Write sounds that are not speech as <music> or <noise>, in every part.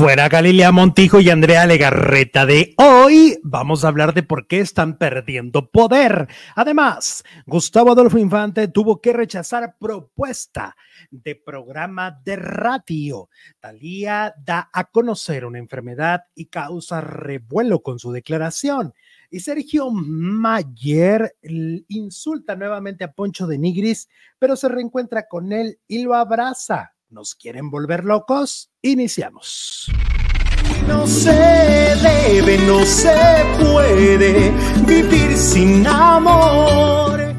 Fuera Galilia Montijo y Andrea Legarreta de hoy vamos a hablar de por qué están perdiendo poder. Además, Gustavo Adolfo Infante tuvo que rechazar propuesta de programa de radio. Talía da a conocer una enfermedad y causa revuelo con su declaración. Y Sergio Mayer insulta nuevamente a Poncho de Nigris, pero se reencuentra con él y lo abraza. ¿Nos quieren volver locos? Iniciamos. No se debe, no se puede vivir sin amor.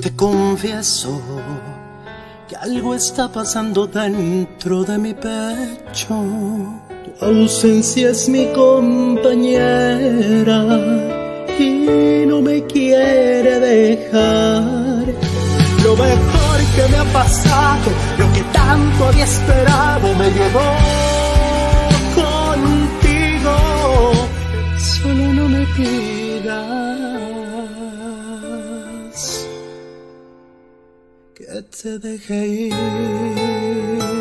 Te confieso que algo está pasando dentro de mi pecho. Tu ausencia es mi compañera y no me quiere dejar. Lo mejor me ha pasado, lo que tanto había esperado, me llevó contigo. Solo no me pidas que te deje ir.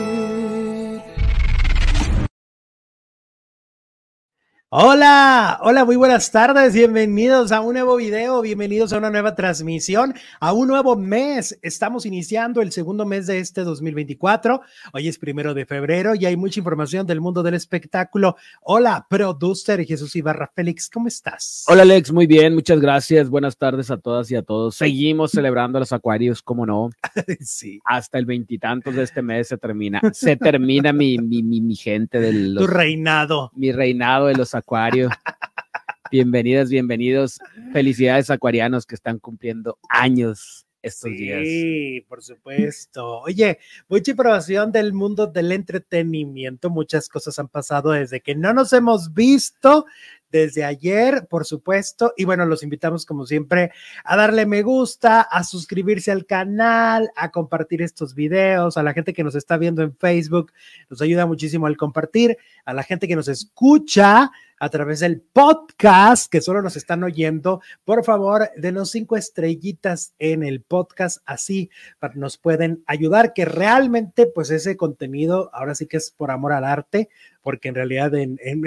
Hola, hola, muy buenas tardes, bienvenidos a un nuevo video, bienvenidos a una nueva transmisión, a un nuevo mes. Estamos iniciando el segundo mes de este 2024. Hoy es primero de febrero y hay mucha información del mundo del espectáculo. Hola, producer Jesús Ibarra Félix, ¿cómo estás? Hola, Alex, muy bien, muchas gracias. Buenas tardes a todas y a todos. Seguimos celebrando los acuarios, ¿cómo no? <laughs> sí. Hasta el veintitantos de este mes se termina, se termina mi, mi, mi, mi gente del. Tu reinado. Mi reinado de los acuarios Acuario. Bienvenidas, bienvenidos. Felicidades acuarianos que están cumpliendo años estos días. Sí, por supuesto. Oye, mucha información del mundo del entretenimiento. Muchas cosas han pasado desde que no nos hemos visto desde ayer, por supuesto. Y bueno, los invitamos como siempre a darle me gusta, a suscribirse al canal, a compartir estos videos, a la gente que nos está viendo en Facebook, nos ayuda muchísimo al compartir, a la gente que nos escucha a través del podcast, que solo nos están oyendo, por favor, denos cinco estrellitas en el podcast, así nos pueden ayudar, que realmente, pues ese contenido, ahora sí que es por amor al arte, porque en realidad en, en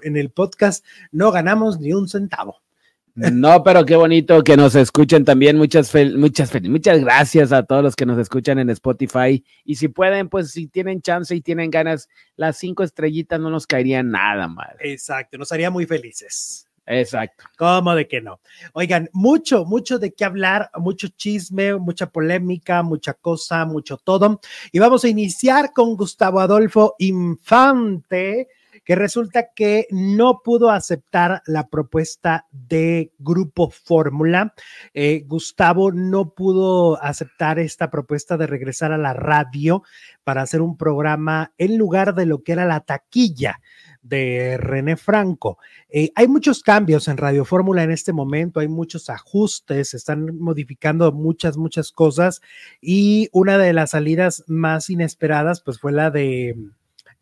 <laughs> el podcast no ganamos ni un centavo. No, pero qué bonito que nos escuchen también. Muchas, muchas, muchas gracias a todos los que nos escuchan en Spotify. Y si pueden, pues si tienen chance y tienen ganas, las cinco estrellitas no nos caerían nada mal. Exacto, nos haría muy felices. Exacto. ¿Cómo de que no? Oigan, mucho, mucho de qué hablar, mucho chisme, mucha polémica, mucha cosa, mucho todo. Y vamos a iniciar con Gustavo Adolfo Infante que resulta que no pudo aceptar la propuesta de Grupo Fórmula. Eh, Gustavo no pudo aceptar esta propuesta de regresar a la radio para hacer un programa en lugar de lo que era la taquilla de René Franco. Eh, hay muchos cambios en Radio Fórmula en este momento, hay muchos ajustes, se están modificando muchas, muchas cosas y una de las salidas más inesperadas pues fue la de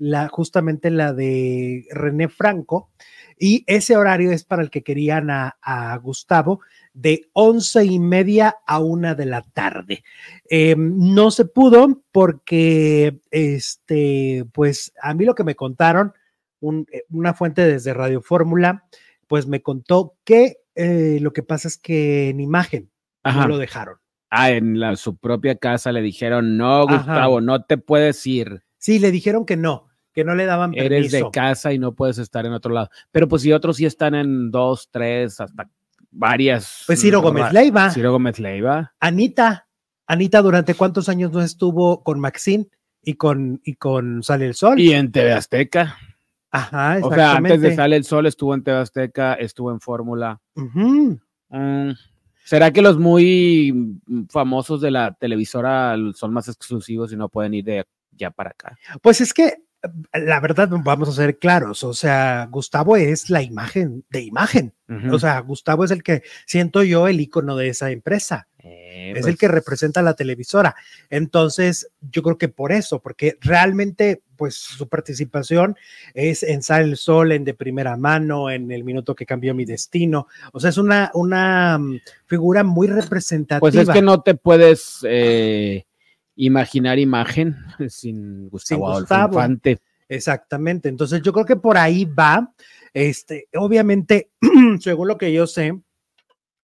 la, justamente la de René Franco, y ese horario es para el que querían a, Gustavo de once y media a una de la tarde. Em, no se pudo porque, este, pues a mí lo que me contaron, eh, una fuente desde Radio Fórmula, pues me contó que eh, lo que pasa es que en imagen no lo dejaron. Ah, en la, su propia casa le dijeron, no, Gustavo, no te puedes ir. Sí, le dijeron que no, que no le daban permiso. Eres de casa y no puedes estar en otro lado. Pero pues si otros sí están en dos, tres, hasta varias. Pues Ciro Gómez Leiva. Ciro Gómez Leiva. Anita. Anita, ¿durante cuántos años no estuvo con Maxine y con, y con Sale el Sol? Y en TV Azteca. Ajá, exactamente. O sea, antes de Sale el Sol estuvo en TV Azteca, estuvo en Fórmula. Mm, ¿Será que los muy famosos de la televisora son más exclusivos y no pueden ir de ya para acá? Pues es que la verdad, vamos a ser claros, o sea, Gustavo es la imagen de imagen, o sea, Gustavo es el que siento yo el icono de esa empresa, eh, es el que pues representa la televisora. Entonces, yo creo que por eso, porque realmente, pues su participación es en Sal el Sol, en De Primera Mano, en El Minuto que Cambió Mi Destino, o sea, es una, una mm, figura muy representativa. Pues es que no te puedes... Eh imaginar imagen <laughs> sin Gustavo, Infante. Exactamente. Entonces yo creo que por ahí va. Este, obviamente, <clears throat> según lo que yo sé,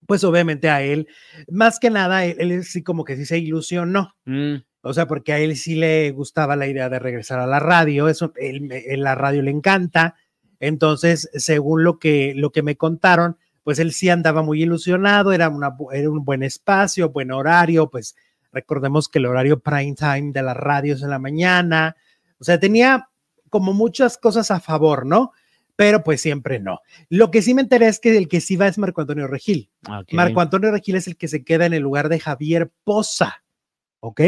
pues obviamente a él, más que nada, él, él sí como que sí se ilusionó. Mm, O sea, porque a él sí le gustaba la idea de regresar a la radio, eso, él, me- él la radio le encanta. Entonces, según lo que, lo que me contaron, pues él sí andaba muy ilusionado, era, una, era un buen espacio, buen horario, pues recordemos que el horario prime time de las radios en la mañana, o sea, tenía como muchas cosas a favor, ¿no? Pero pues siempre no. Lo que sí me enteré es que el que sí va es Marco Antonio Regil. Marco Antonio Regil es el que se queda en el lugar de Javier Poza, ¿ok?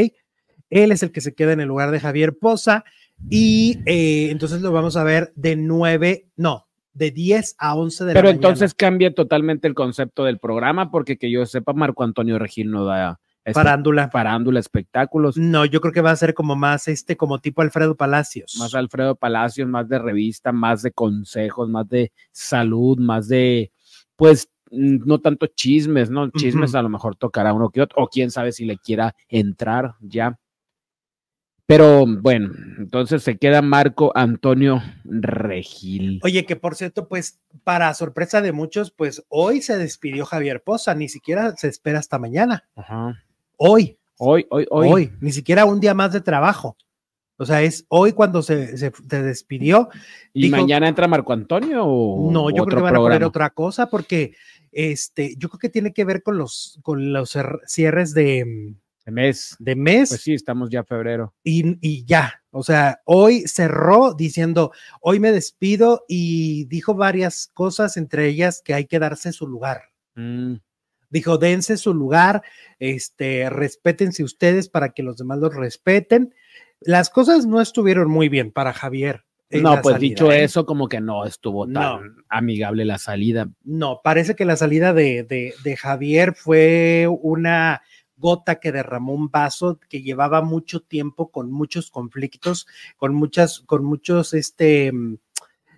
Él es el que se queda en el lugar de Javier Poza y eh, entonces lo vamos a ver de 9, no, de 10 a 11 de Pero la entonces cambia totalmente el concepto del programa, porque que yo sepa, Marco Antonio Regil no da espe- farándula. farándula, espectáculos. No, yo creo que va a ser como más este, como tipo Alfredo Palacios. Más Alfredo Palacios, más de revista, más de consejos, más de salud, más de, pues, no tanto chismes, ¿no? Chismes a lo mejor tocará uno que otro, o quién sabe si le quiera entrar ya. Pero bueno, entonces se queda Marco Antonio Regil. Oye, que por cierto, pues para sorpresa de muchos, pues hoy se despidió Javier Poza, ni siquiera se espera hasta mañana. Ajá. Hoy, Hoy, hoy, hoy. hoy, ni siquiera un día más de trabajo. O sea, es hoy cuando se, se, se despidió. ¿Y dijo- mañana entra Marco Antonio o No, yo creo que van a poner otra cosa porque este, yo creo que tiene que ver con los, con los cer- cierres de, De mes. de mes Pues sí, estamos ya febrero. y, y ya. O sea, hoy cerró diciendo, hoy me despido y dijo varias cosas, entre ellas que hay que darse su lugar. Mm, Dijo, dense su lugar, este, respétense ustedes para que los demás los respeten. Las cosas no estuvieron muy bien para Javier. No, pues salida, dicho ¿eh? eso, como que no estuvo tan No. amigable la salida. No, parece que la salida de, de, de Javier fue una gota que derramó un vaso que llevaba mucho tiempo con muchos conflictos, con muchas, con muchos, este,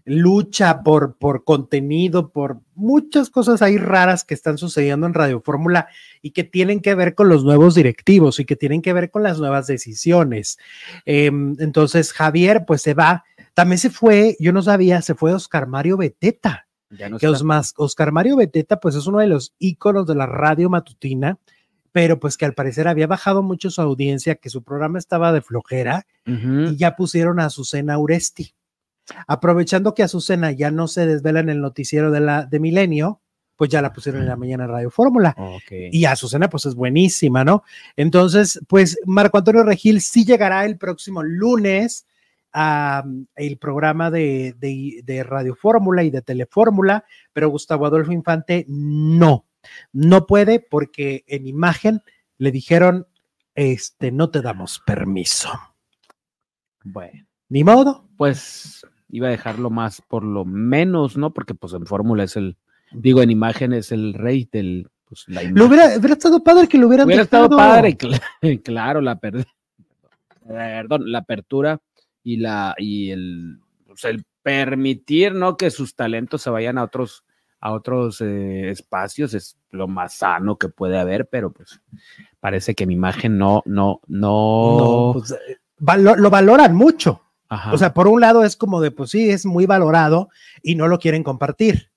lucha por, por contenido, por muchas cosas ahí raras que están sucediendo en Radio Fórmula y que tienen que ver con los nuevos directivos y que tienen que ver con las nuevas decisiones. Em, entonces, Javier, pues se va. También se fue, yo no sabía, se fue Oscar Mario Beteta Ya no que Oscar Mario Beteta, pues es uno de los íconos de la radio matutina, pero pues que al parecer había bajado mucho su audiencia, que su programa estaba de flojera y ya pusieron a Azucena Uresti. Aprovechando que Azucena ya no se desvela en el noticiero de la de Milenio, pues ya la pusieron en la mañana Radio Fórmula. Y Azucena, pues es buenísima, ¿no? Entonces, pues Marco Antonio Regil sí llegará el próximo lunes a mm, el programa de, de, de Radio Fórmula y de Telefórmula, pero Gustavo Adolfo Infante no, no puede porque en imagen le dijeron, este, no te damos permiso. Bueno, Ni modo. pues iba a dejarlo más por lo menos, ¿no? Porque pues en fórmula es el, digo, en imagen es el rey del, pues la Lo hubiera, hubiera estado padre que lo hubieran Hubiera estado padre, cl- <laughs> claro, la per- perdón, la apertura y la y el, pues, el permitir, ¿no? Que sus talentos se vayan a otros a otros eh, espacios es lo más sano que puede haber, pero pues parece que mi imagen no, no, no, No, pues, eh, valo- lo valoran mucho. Ajá. O sea, por un lado es como de, pues sí, es muy valorado y no lo quieren compartir,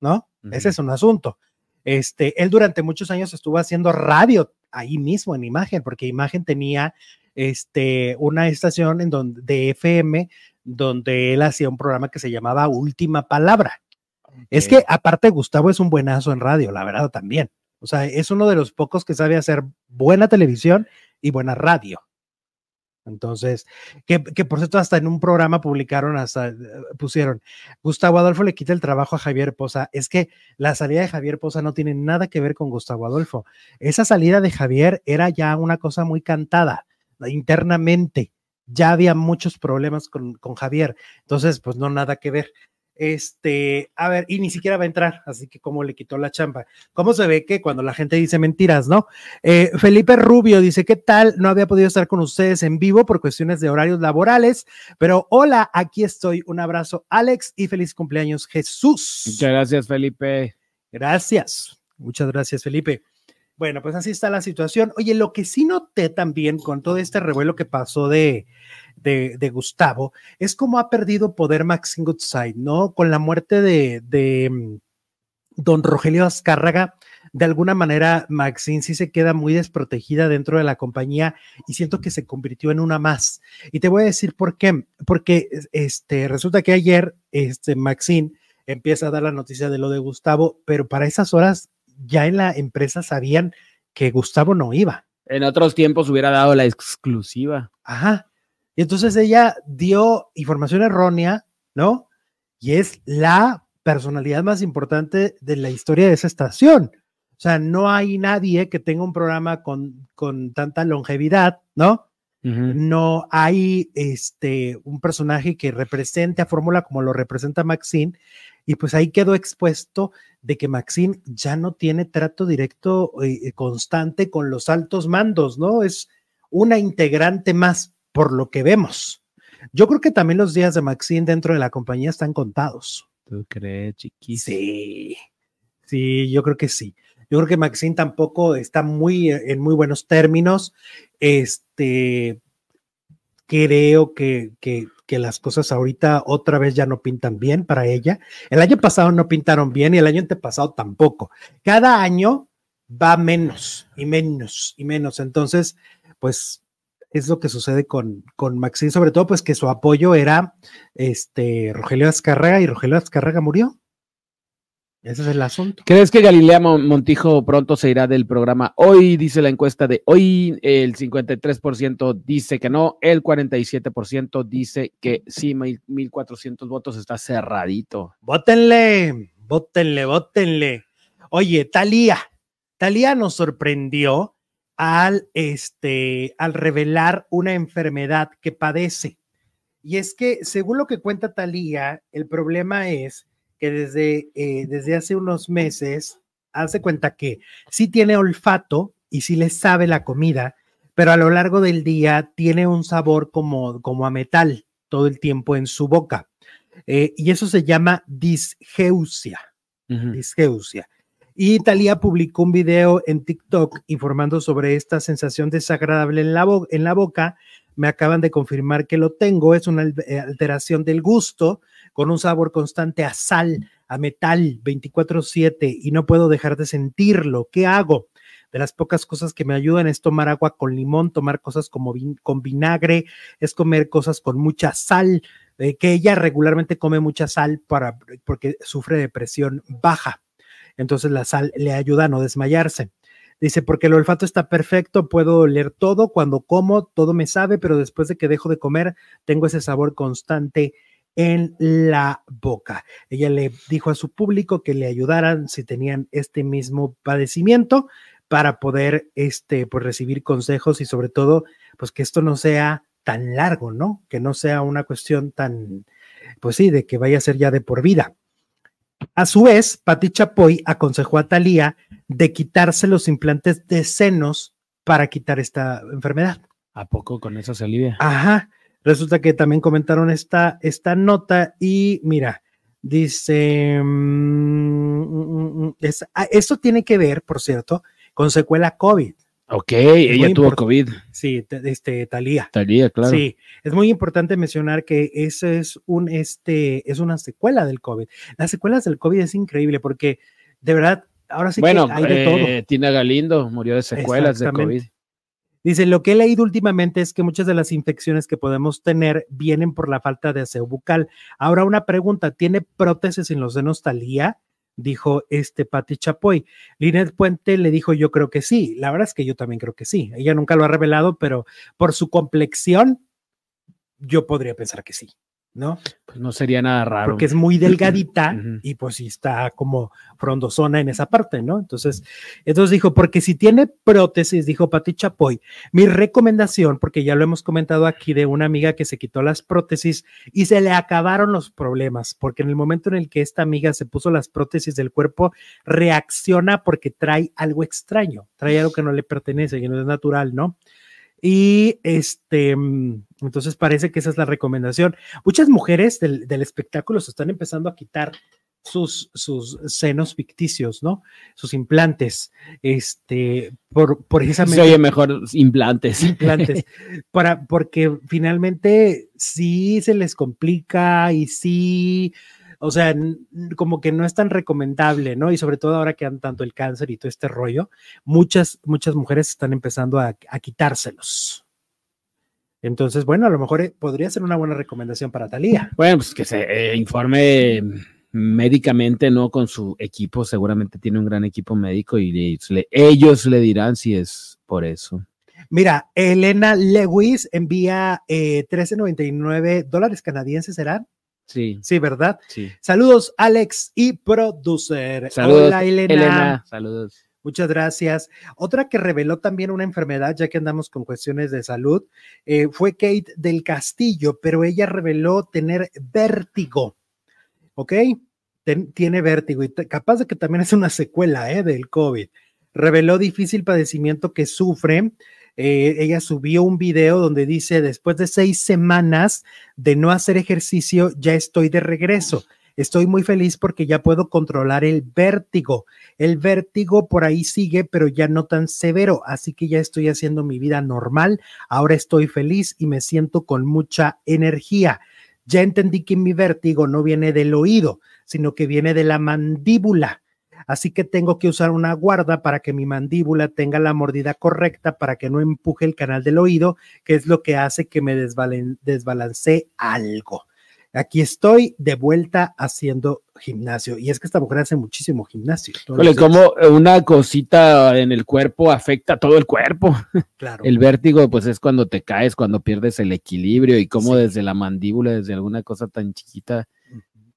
¿no? Ese es un asunto. Este, él durante muchos años estuvo haciendo radio ahí mismo en Imagen, porque Imagen tenía este, una estación en donde, de FM donde él hacía un programa que se llamaba Última Palabra. Es que aparte Gustavo es un buenazo en radio, la verdad también. O sea, es uno de los pocos que sabe hacer buena televisión y buena radio. Entonces, que, por cierto, hasta en un programa publicaron, hasta eh, pusieron, Gustavo Adolfo le quita el trabajo a Javier Poza. Es que la salida de Javier Poza no tiene nada que ver con Gustavo Adolfo. Esa salida de Javier era ya una cosa muy cantada internamente. Ya había muchos problemas con, con Javier. Entonces, pues no, nada que ver. Este, a ver, y ni siquiera va a entrar, así que cómo le quitó la chamba. ¿Cómo se ve que cuando la gente dice mentiras, no? Eh, Felipe Rubio dice, ¿qué tal? No había podido estar con ustedes en vivo por cuestiones de horarios laborales, pero hola, aquí estoy. Un abrazo, Alex, y feliz cumpleaños, Jesús. Muchas gracias, Felipe. Gracias. Muchas gracias, Felipe. Bueno, pues así está la situación. Oye, lo que sí noté también con todo este revuelo que pasó de, de, de Gustavo, es como ha perdido poder Maxine Goodside, ¿no? Con la muerte de, de mm, don Rogelio Azcárraga, de alguna manera Maxine sí se queda muy desprotegida dentro de la compañía y siento que se convirtió en una más. Y te voy a decir por qué, porque este, resulta que ayer este, Maxine empieza a dar la noticia de lo de Gustavo, pero para esas horas ya en la empresa sabían que Gustavo no iba. En otros tiempos hubiera dado la exclusiva. Ajá. Y entonces ella dio información errónea, ¿no? Y es la personalidad más importante de la historia de esa estación. O sea, no hay nadie que tenga un programa con, con tanta longevidad, ¿no? No hay este, un personaje que represente a Fórmula como lo representa Maxine. Y pues ahí quedó expuesto de que Maxine ya no tiene trato directo y constante con los altos mandos, ¿no? Es una integrante más por lo que vemos. Yo creo que también los días de Maxine dentro de la compañía están contados. ¿Tú crees, chiquis? Sí, sí, yo creo que sí. Yo creo que Maxine tampoco está muy en muy buenos términos. Este, creo que, que, que, las cosas ahorita otra vez ya no pintan bien para ella. El año pasado no pintaron bien y el año antepasado tampoco. Cada año va menos y menos y menos. Entonces, pues es lo que sucede con, con Maxine, sobre todo pues que su apoyo era este Rogelio Azcárraga y Rogelio Azcárraga murió. Ese es el asunto. ¿Crees que Galilea Montijo pronto se irá del programa? Hoy dice la encuesta de hoy, el 53% dice que no, el 47% dice que sí, 1400 votos está cerradito. Vótenle, vótenle, vótenle. Oye, Talía, Talía nos sorprendió al, este, al revelar una enfermedad que padece. Y es que, según lo que cuenta Talía, el problema es que desde, eh, desde hace unos meses hace cuenta que sí tiene olfato y sí le sabe la comida, pero a lo largo del día tiene un sabor como, como a metal todo el tiempo en su boca. Eh, y eso se llama disgeusia. Disgeusia. Y Talía publicó un video en TikTok informando sobre esta sensación desagradable en la, en la boca. Me acaban de confirmar que lo tengo. Es una eh, alteración del gusto con un sabor constante a sal, a metal, 24/7 y no puedo dejar de sentirlo. ¿Qué hago? De las pocas cosas que me ayudan es tomar agua con limón, tomar cosas como con vinagre, es comer cosas con mucha sal, eh, que ella regularmente come mucha sal para, porque sufre de presión baja. Entonces la sal le ayuda a no desmayarse. Dice, porque el olfato está perfecto, puedo oler todo, cuando como, todo me sabe, pero después de que dejo de comer, tengo ese sabor constante en la boca. Ella le dijo a su público que le ayudaran si tenían este mismo padecimiento para poder este, pues, recibir consejos y sobre todo, pues que esto no sea tan largo, ¿no? Que no sea una cuestión tan, pues sí, de que vaya a ser ya de por vida. A su vez, Pati Chapoy aconsejó a Talía de quitarse los implantes de senos para quitar esta enfermedad. ¿A poco con eso se alivia? Ajá. Resulta que también comentaron esta, esta nota y mira, dice, mm, mm, mm, ah, esto tiene que ver, por cierto, con secuela COVID. Ok, ella tuvo COVID. Sí, este, Talía. Talía, claro. Sí, es muy importante mencionar que eso es un, este, es una secuela del COVID. Las secuelas del COVID es increíble porque de verdad, ahora sí que hay de todo. Eh, Tina Galindo murió de secuelas de COVID. Dice, lo que he leído últimamente es que muchas de las infecciones que podemos tener vienen por la falta de aseo bucal. Ahora una pregunta, ¿tiene prótesis en los senos Talía? Dijo este Pati Chapoy. Linet Puente le dijo, yo creo que sí. La verdad es que yo también creo que sí. Ella nunca lo ha revelado, pero por su complexión, yo podría pensar que sí. ¿No? Pues no sería nada raro. Porque es muy delgadita <clears throat> y pues sí está como frondosona en esa parte, ¿no? Entonces, entonces dijo, porque si tiene prótesis, dijo Pati Chapoy, mi recomendación, porque ya lo hemos comentado aquí de una amiga que se quitó las prótesis y se le acabaron los problemas, porque en el momento en el que esta amiga se puso las prótesis del cuerpo, reacciona porque trae algo extraño, trae algo que no le pertenece, que no es natural, ¿no? Y este, mm, entonces parece que esa es la recomendación. Muchas mujeres del, espectáculo se están empezando a quitar sus, sus senos ficticios, ¿no? Sus implantes, este, por precisamente. Se oye mejor implantes. Implantes, <laughs> para, porque finalmente sí se les complica y sí, o sea, como que no es tan recomendable, ¿no? Y sobre todo ahora que han tanto el cáncer y todo este rollo, muchas, muchas mujeres están empezando a, a quitárselos. Entonces, bueno, a lo mejor eh, podría ser una buena recomendación para Talía. Bueno, pues que se eh, informe médicamente, ¿no? Con su equipo, seguramente tiene un gran equipo médico y le, ellos le dirán si es por eso. Mira, Elena Lewis envía eh, 13.99 dólares canadienses, ¿serán? Sí. Sí, ¿verdad? Sí. Saludos, Alex y producer. Saludos, Hola, Elena. Elena. Saludos. Muchas gracias. Otra que reveló también una enfermedad, ya que andamos con cuestiones de salud, eh, fue Kate del Castillo, pero ella reveló tener vértigo. ¿Ok? Ten- tiene vértigo y te- capaz de que también es una secuela ¿eh? del COVID. Reveló difícil padecimiento que sufre. Eh, ella subió un video donde dice, después de seis semanas de no hacer ejercicio, ya estoy de regreso. Estoy muy feliz porque ya puedo controlar el vértigo. El vértigo por ahí sigue, pero ya no tan severo, así que ya estoy haciendo mi vida normal. Ahora estoy feliz y me siento con mucha energía. Ya entendí que mi vértigo no viene del oído, sino que viene de la mandíbula. Así que tengo que usar una guarda para que mi mandíbula tenga la mordida correcta para que no empuje el canal del oído, que es lo que hace que me desbalancee algo. Aquí estoy de vuelta haciendo gimnasio. Y es que esta mujer hace muchísimo gimnasio. como una cosita en el cuerpo afecta a todo el cuerpo. Claro. El vértigo, pues es cuando te caes, cuando pierdes el equilibrio y como Sí. desde la mandíbula, desde alguna cosa tan chiquita,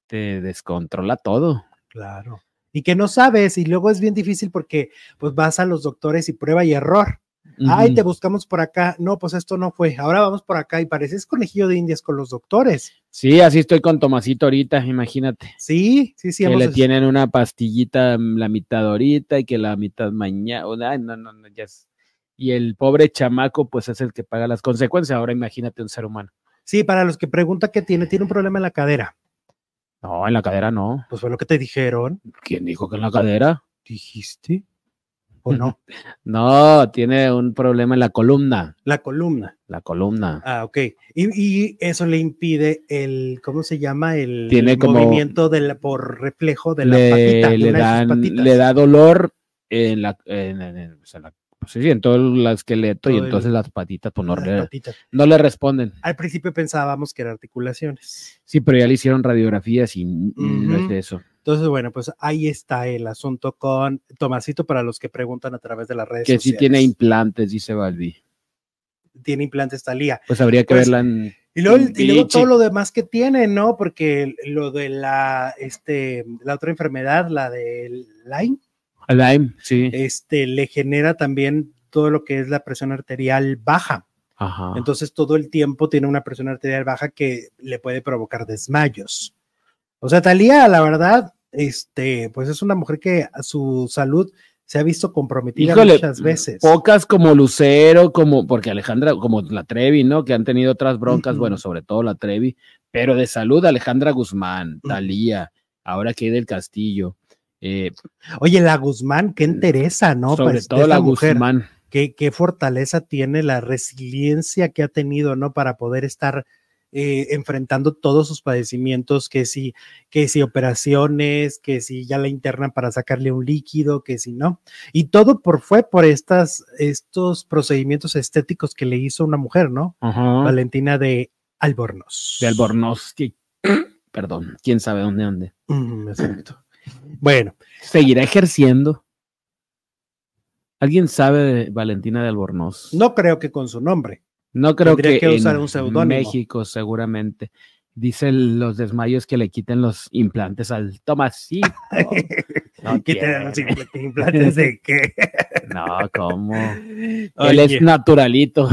te descontrola todo. Claro. Y que no sabes, y luego es bien difícil porque pues vas a los doctores y prueba y error. Ay, te buscamos por acá. No, pues esto no fue. Ahora vamos por acá y pareces conejillo de indias con los doctores. Sí, así estoy con Tomasito ahorita, imagínate. Sí, sí, sí. que le tienen una pastillita mm, la mitad ahorita y que la mitad mañana. Ay, no, no, no, ya es- Y el pobre chamaco, pues es el que paga las consecuencias. Ahora imagínate un ser humano. Sí, para los que preguntan qué tiene, tiene un problema en la cadera. No, en la cadera no. Pues fue lo que te dijeron. ¿Quién dijo que en la cadera? ¿Dijiste? ¿O no? <laughs> No, tiene un problema en la columna. La columna. La columna. Ah, ok. Y, y eso le impide el, ¿cómo se llama? El Tiene como- movimiento de la- por reflejo de la le, patita. le dan- le da dolor en la, en, en- en- en la- pues sí, en todo el esqueleto y el- entonces las patitas pues, no, Las le, patitas. no le responden. Al principio pensábamos que eran articulaciones. Sí, pero ya le hicieron radiografías y no es Ujú. eso. Entonces, bueno, pues ahí está el asunto con Tomasito para los que preguntan a través de las redes Que sí tiene implantes, dice Balbi. Tiene implantes Talía. Pues habría que Pues, verla en. Y luego, en y luego todo lo demás que tiene, ¿no? Porque lo de la, este, la otra enfermedad, la del Lyme, Lyme, sí. este, le genera también todo lo que es la presión arterial baja. Ajá. Entonces todo el tiempo tiene una presión arterial baja que le puede provocar desmayos. O sea, Talía, la verdad, este, pues es una mujer que a su salud se ha visto comprometida Híjole, muchas veces. Pocas como Lucero, como, porque Alejandra, como la Trevi, ¿no? Que han tenido otras broncas, bueno, sobre todo la Trevi, pero de salud, Alejandra Guzmán. Talía, ahora que del Castillo, eh, Oye, la Guzmán, qué interesa, ¿no? sobre Pues, todo la mujer. Guzmán. qué, qué fortaleza tiene, la resiliencia que ha tenido, ¿no? Para poder estar eh, enfrentando todos sus padecimientos, que si, que si operaciones, que si ya la internan para sacarle un líquido, que si no. Y todo por, fue por estas, estos procedimientos estéticos que le hizo una mujer, ¿no? Ajá. Valentina de Albornoz. De Albornoz, que- <clears throat> perdón, quién sabe dónde ande. Mm, exacto. Bueno, Seguirá ejerciendo. ¿Alguien sabe de Valentina de Albornoz? no creo que con su nombre. No creo Tendría que, que usar en un seudónimo. México seguramente. Dicen los desmayos que le quiten los implantes al Tomasito. <laughs> No ¿Qué te dan los impl- implantes de qué? <laughs> No, ¿cómo? <laughs> Él es naturalito.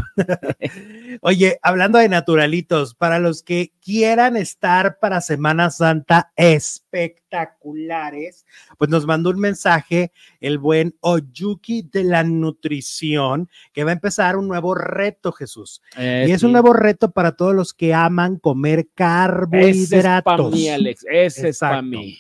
Oye, hablando de naturalitos, para los que quieran estar para Semana Santa espectaculares, pues nos mandó un mensaje el buen Oyuki de la nutrición, que va a empezar un nuevo reto, Jesús. Eh, y es sí. un nuevo reto para todos los que aman comer Ese es para carbohidratos. mí, Alex. Ese es para mí.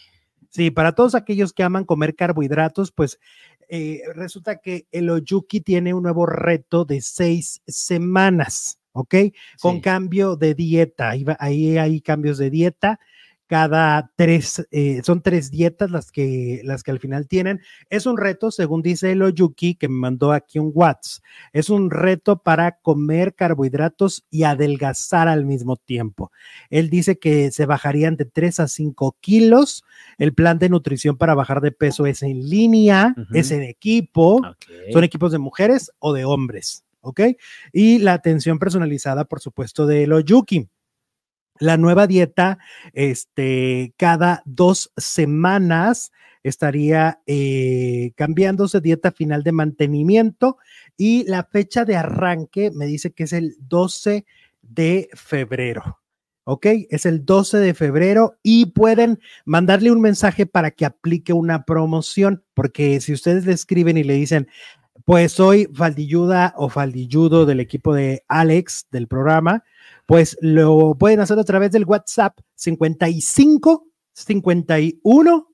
Sí, para todos aquellos que aman comer carbohidratos, pues eh, resulta que el Oyuki tiene un nuevo reto de seis semanas, ¿ok? Con Sí. cambio de dieta. Ahí, va- ahí hay cambios de dieta. Cada tres, eh, son tres dietas las que, las que al final tienen. Es un reto, según dice el Oyuki, que me mandó aquí un WhatsApp. Es un reto para comer carbohidratos y adelgazar al mismo tiempo. Él dice que se bajarían de 3 a 5 kilos. El plan de nutrición para bajar de peso es en línea, es en equipo. Son equipos de mujeres o de hombres, ¿ok? Y la atención personalizada, por supuesto, de Loyuki. La nueva dieta, este, cada dos semanas estaría eh, cambiándose dieta final de mantenimiento y la fecha de arranque me dice que es el 12 de febrero. ¿Ok? Es el 12 de febrero y pueden mandarle un mensaje para que aplique una promoción, porque si ustedes le escriben y le dicen, pues soy faldilluda o faldilludo del equipo de Alex del programa, pues lo pueden hacer a través del WhatsApp 55 51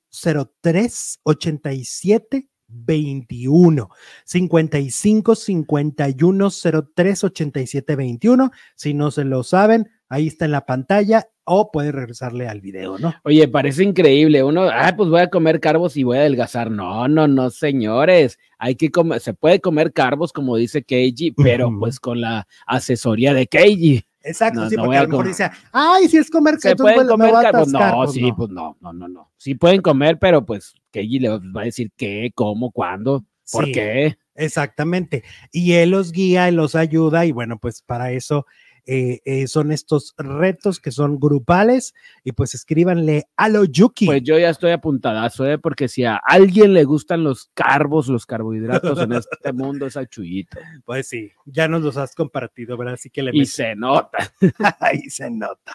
03 87 21 55 51 03 87 21 si no se lo saben ahí está en la pantalla o puede regresarle al video no Oye, parece increíble. Uno, ah, pues voy a comer carbos y voy a adelgazar. No, no, no, señores. Hay que comer, se puede comer carbos, como dice Keiji, pero pues con la asesoría de Keiji. exacto No, sí no porque a a lo mejor comer. dice ay si es comer Se entonces, pueden bueno, comer carbos. atascar". No, Pues sí, pues no, no, no, no. Sí pueden comer, pero pues Keiji le va a decir qué, cómo, cuándo, por qué. Exactamente. Y él los guía y los ayuda y bueno, pues para eso eh, eh, son estos retos que son grupales y pues escríbanle a lo Yuki. Pues yo ya estoy apuntadazo, ¿eh? porque si a alguien le gustan los carbos, los carbohidratos en este <laughs> mundo, es a Chuyito. Pues sí, ya nos los has compartido, ¿verdad? Así que le Y se <laughs> nota. ahí se nota.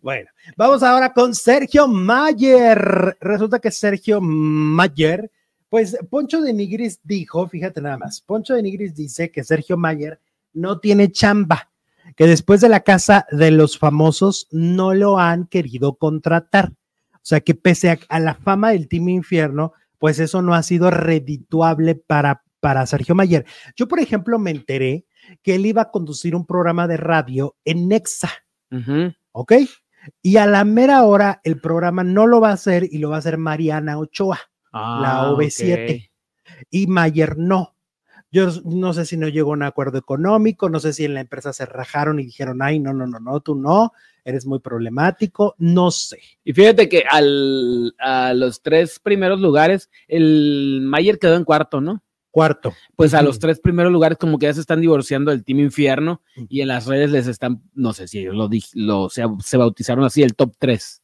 Bueno, vamos ahora con Sergio Mayer. Resulta que Sergio Mayer, pues Poncho de Nigris dijo, fíjate nada más, Poncho de Nigris dice que Sergio Mayer no tiene chamba, que después de la casa de los famosos no lo han querido contratar. O sea que pese a, a la fama del Team Infierno, pues eso no ha sido redituable para, para Sergio Mayer. Yo, por ejemplo, me enteré que él iba a conducir un programa de radio en Nexa. ¿ok? Y a la mera hora el programa no lo va a hacer y lo va a hacer Mariana Ochoa La Ah, OV7. ok. y Mayer no. Yo no sé si no llegó a un acuerdo económico, no sé si en la empresa se rajaron y dijeron, ay, no, no, no, no, tú no, eres muy problemático, no sé. Y fíjate que al, a los tres primeros lugares, el Mayer quedó en cuarto, ¿no? Cuarto. Pues a los tres primeros lugares como que ya se están divorciando del Team Infierno y en las redes les están, no sé si ellos lo, lo se, se bautizaron así, el top 3.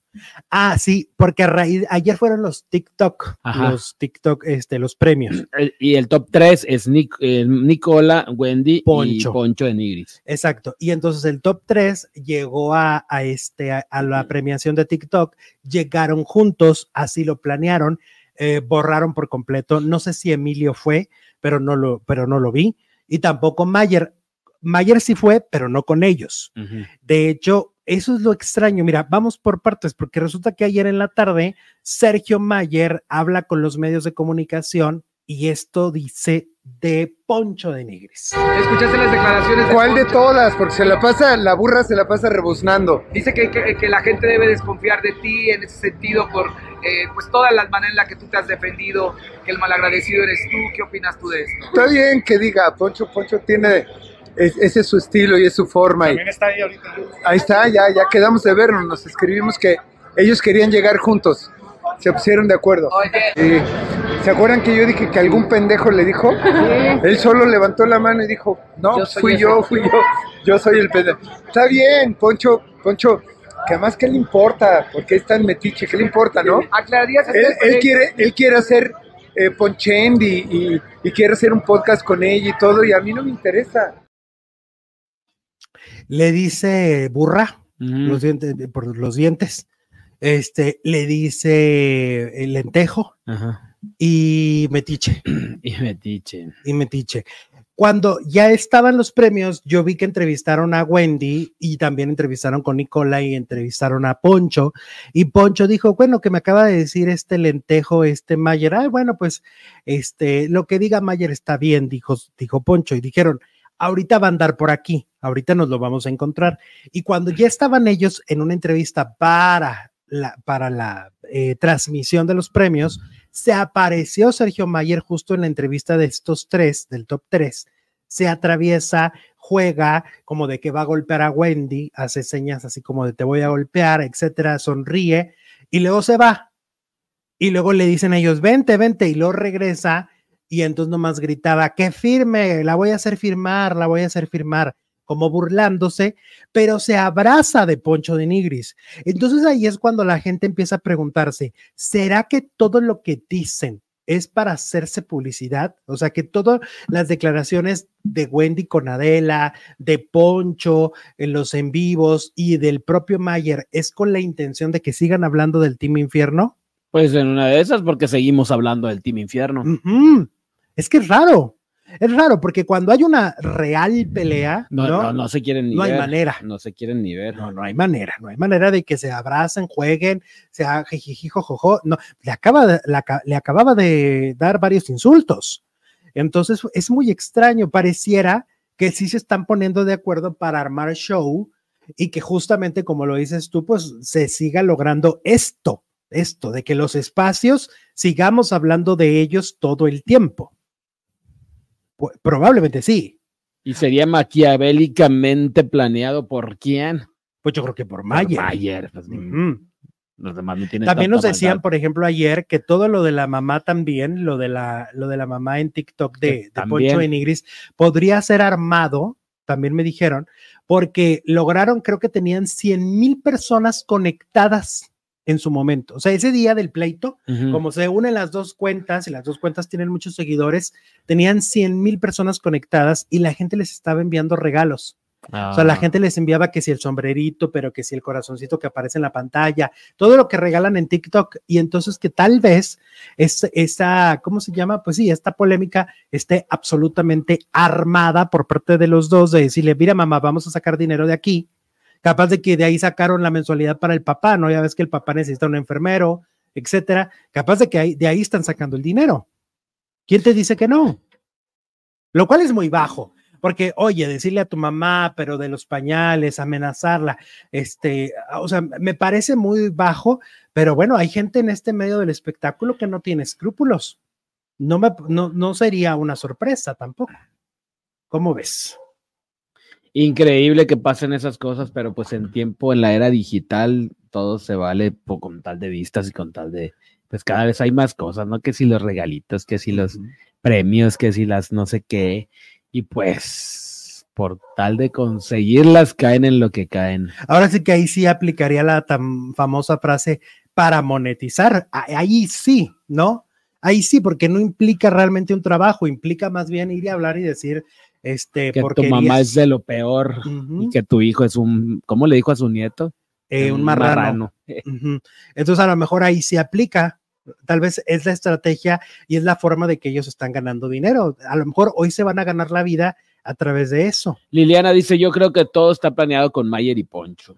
Ah, sí, porque a raíz, ayer fueron los TikTok, Ajá. los TikTok, este, los premios. <clears throat> y el top 3 es Nic- eh, Nicola, Wendy y Poncho. Poncho de Nigris. Exacto. Y entonces el top 3 llegó a, a este, a, a la premiación de TikTok, llegaron juntos, así lo planearon, eh, borraron por completo. No sé si Emilio fue, pero no lo, pero no lo vi. Y tampoco Mayer. Mayer sí fue, pero no con ellos. De hecho, eso es lo extraño. Mira, vamos por partes, porque resulta que ayer en la tarde Sergio Mayer habla con los medios de comunicación y esto dice de Poncho de Nigris. ¿Escuchaste las declaraciones de ¿Cuál de todas? Porque se la pasa, la burra se la pasa rebuznando. Dice que, que- que la gente debe desconfiar de ti en ese sentido por eh, pues todas las maneras en las que tú te has defendido, que el malagradecido eres tú. ¿Qué opinas tú de esto? Está bien que diga, Poncho, Poncho tiene, es- ese es su estilo y es su forma. y- está ahí ahorita. ahí está, ya, ya quedamos de vernos, nos escribimos que ellos querían llegar juntos. Se pusieron de acuerdo. Oye, Y, ¿Se acuerdan que yo dije que algún pendejo le dijo? Él solo levantó la mano y dijo, no, Yo fui ese. yo, fui yo, yo soy el pendejo. Está bien, Poncho, Poncho, que además, ¿qué le importa? Porque es tan metiche, ¿qué le importa, no? aclararías Él, este- él quiere, él quiere hacer eh, Ponchend y, y- y quiere hacer un podcast con ella y todo, y a mí no me interesa. Le dice burra, los dientes, por los dientes. Este, le dice el lentejo Ajá. y metiche, <clears throat> Y metiche. y metiche. Cuando ya estaban los premios, yo vi que entrevistaron a Wendy y también entrevistaron con Nicola y entrevistaron a Poncho. Y Poncho dijo, bueno, que me acaba de decir este lentejo, este Mayer. Ah, bueno, pues este, lo que diga Mayer está bien, dijo, dijo Poncho. Y dijeron, ahorita va a andar por aquí, ahorita nos lo vamos a encontrar. Y cuando ya estaban ellos en una entrevista para la, para la eh, transmisión de los premios, se apareció Sergio Mayer justo en la entrevista de estos tres, del top tres, se atraviesa, juega como de que va a golpear a Wendy, hace señas así como de te voy a golpear, etcétera, sonríe y luego se va. Y luego le dicen a ellos, vente, vente, y luego regresa y entonces nomás gritaba, que firme, la voy a hacer firmar, la voy a hacer firmar como burlándose, pero se abraza de Poncho de Nigris. Entonces ahí es cuando la gente empieza a preguntarse, ¿será que todo lo que dicen es para hacerse publicidad? O sea, que todas las declaraciones de Wendy con Adela, de Poncho en los en vivos y del propio Mayer es con la intención de que sigan hablando del Team Infierno? Pues en una de esas, porque seguimos hablando del Team Infierno. Es que es raro. Es raro porque cuando hay una real pelea, no, no, no, se quieren ni no ver. hay manera. No se quieren ni ver. No, no hay manera. No hay manera de que se abracen, jueguen, sea jijijijojojo. No, le, acaba de, la, le acababa de dar varios insultos. Entonces es muy extraño. Pareciera que sí se están poniendo de acuerdo para armar show y que justamente como lo dices tú, pues se siga logrando esto, esto, de que los espacios sigamos hablando de ellos todo el tiempo. Pues, probablemente sí. ¿Y sería maquiavélicamente planeado por quién? Pues yo creo que por Mayer. Por Mayer. Pues. Los demás no tienen También nos decían, maldad. por ejemplo, ayer que todo lo de la mamá también, lo de la, lo de la mamá en TikTok de, de Poncho de Nigris, podría ser armado, también me dijeron, porque lograron, creo que tenían 100 mil personas conectadas en su momento. O sea, ese día del pleito, uh -huh. como se unen las dos cuentas y las dos cuentas tienen muchos seguidores, tenían 100 mil personas conectadas y la gente les estaba enviando regalos. Ah. O sea, la gente les enviaba que si el sombrerito, pero que si el corazoncito que aparece en la pantalla, todo lo que regalan en TikTok. Y entonces que tal vez es, esa, ¿cómo se llama? Pues sí, esta polémica esté absolutamente armada por parte de los dos de decirle, mira mamá, vamos a sacar dinero de aquí capaz de que de ahí sacaron la mensualidad para el papá, ¿no? Ya ves que el papá necesita un enfermero, etcétera, capaz de que de ahí están sacando el dinero. ¿Quién te dice que no? Lo cual es muy bajo, porque oye, decirle a tu mamá, pero de los pañales, amenazarla, este, o sea, me parece muy bajo, pero bueno, hay gente en este medio del espectáculo que no tiene escrúpulos. No, me, no, no sería una sorpresa tampoco. ¿Cómo ves? Increíble que pasen esas cosas, pero pues en tiempo, en la era digital, todo se vale por, con tal de vistas y con tal de, pues cada vez hay más cosas, ¿no? Que si los regalitos, que si los premios, que si las no sé qué, y pues por tal de conseguirlas caen en lo que caen. Ahora sí que ahí sí aplicaría la tan famosa frase para monetizar, ahí sí, ¿no? Ahí sí, porque no implica realmente un trabajo, implica más bien ir a hablar y decir, este, que tu mamá es de lo peor uh -huh. y que tu hijo es un, ¿cómo le dijo a su nieto? Eh, un marrano. marrano. <laughs> Uh -huh. Entonces a lo mejor ahí se aplica, tal vez es la estrategia y es la forma de que ellos están ganando dinero. A lo mejor hoy se van a ganar la vida a través de eso. Liliana dice, yo creo que todo está planeado con Mayer y Poncho.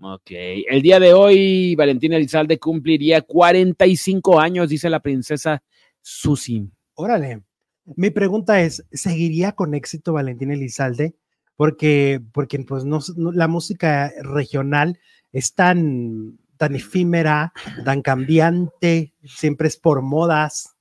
Ok, el día de hoy Valentina Elizalde cumpliría 45 años, dice la princesa Susi. Órale. Mi pregunta es, ¿seguiría con éxito Valentín Elizalde? Porque, porque pues no, la música regional es tan, tan efímera, tan cambiante, siempre es por modas.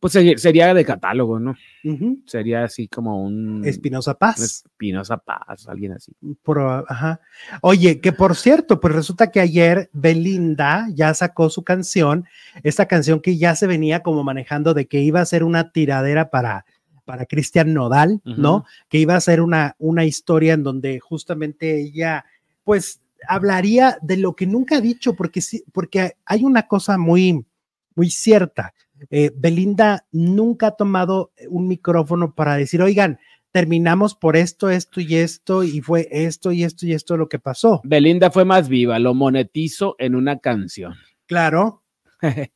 Pues sería de catálogo, ¿no? Uh -huh. Sería así como un... Espinosa Paz. Espinosa Paz, alguien así. Por, ajá. Oye, que por cierto, pues resulta que ayer Belinda ya sacó su canción, esta canción que ya se venía como manejando de que iba a ser una tiradera para para Cristian Nodal, uh -huh. ¿no? Que iba a ser una, una historia en donde justamente ella, pues, hablaría de lo que nunca ha dicho, porque, sí, porque hay una cosa muy, muy cierta eh, Belinda nunca ha tomado un micrófono para decir, oigan, terminamos por esto, esto y esto, y fue esto y esto y esto lo que pasó. Belinda fue más viva, lo monetizo en una canción. Claro. <laughs>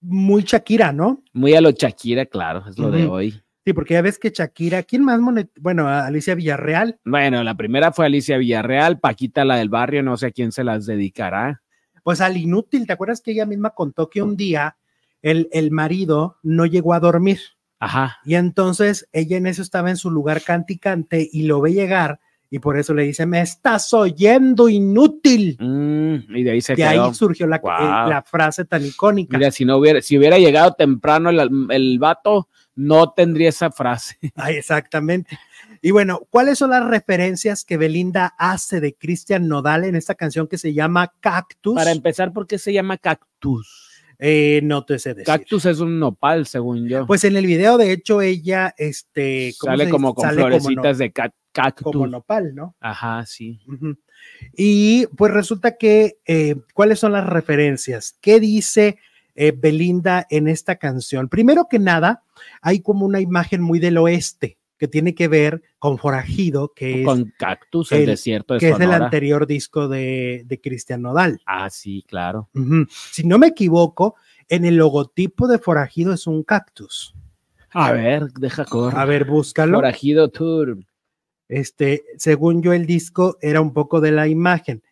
Muy Shakira, ¿no? Muy a lo Shakira, claro, es lo uh -huh. de hoy. Sí, porque ya ves que Shakira, ¿quién más monet? Bueno, Alicia Villarreal. Bueno, la primera fue Alicia Villarreal, Paquita la del barrio, no sé a quién se las dedicará. Pues al inútil, ¿te acuerdas que ella misma contó que un día el, el marido no llegó a dormir? Ajá. Y entonces ella en eso estaba en su lugar canticante y lo ve llegar y por eso le dice, me estás oyendo inútil. Mm, y de ahí se De quedó. ahí surgió la, Wow. eh, la frase tan icónica. Mira, si no hubiera, si hubiera llegado temprano el, el vato, no tendría esa frase. <laughs> Ay, exactamente. Y bueno, ¿cuáles son las referencias que Belinda hace de Cristian Nodal en esta canción que se llama Cactus? Para empezar, ¿por qué se llama cactus? Eh, no te sé decir. Cactus es un nopal, según yo. Pues en el video, de hecho, ella, este, ¿cómo sale como con Sale como no- florecitas de ca- cactus. como nopal, ¿no? Ajá, sí. Y pues resulta que, eh, ¿cuáles son las referencias? ¿Qué dice eh, Belinda en esta canción? Primero que nada, hay como una imagen muy del oeste que tiene que ver con Forajido, que es, Con cactus, el, el- desierto de que es el anterior disco de, de Cristian Nodal. Ah, sí, claro. Si no me equivoco, en el logotipo de Forajido es un cactus. A ver, deja correr. A ver, búscalo. Forajido Tour. Este, según yo, el disco era un poco de la imagen.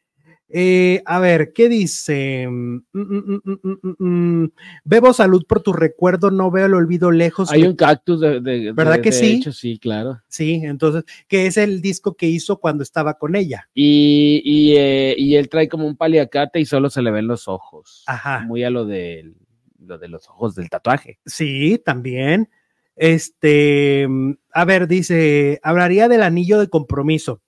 Eh, a ver, ¿qué dice? Mm, mm, mm. Bebo salud por tu recuerdo, no veo el olvido lejos. Hay un cactus de, de- ¿Verdad de- que de sí? hecho, sí, claro. Sí, entonces, que es el disco que hizo cuando estaba con ella. Y, y, eh, y él trae como un paliacate y solo se le ven los ojos. Ajá. Muy a lo de, lo de los ojos del tatuaje. Sí, también. Este, a ver, dice, hablaría del anillo de compromiso.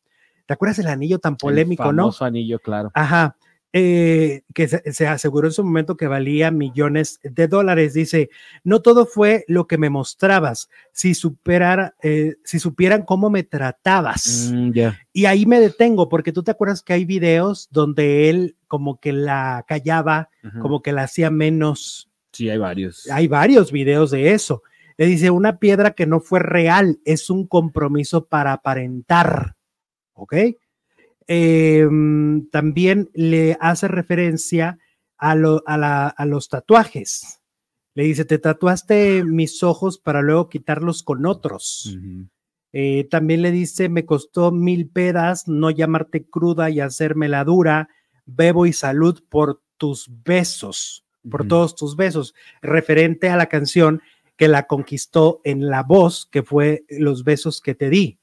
¿Te acuerdas del anillo tan polémico, el no? famoso anillo, claro. Ajá. eh, que se, se aseguró en su momento que valía millones de dólares. Dice, no todo fue lo que me mostrabas. Si, superara, eh, si supieran cómo me tratabas. Mm. Y ahí me detengo, porque tú te acuerdas que hay videos donde él como que la callaba, como que la hacía menos. Sí, hay varios. Hay varios videos de eso. Le dice, una piedra que no fue real, es un compromiso para aparentar. ¿Ok? Eh, también le hace referencia a, lo- a la- a los tatuajes. Le dice, te tatuaste mis ojos para luego quitarlos con otros. Eh, también le dice, me costó mil pedas no llamarte cruda y hacerme la dura. Bebo y salud por tus besos, por todos tus besos. Referente a la canción que la conquistó en la voz, que fue Los besos que te di.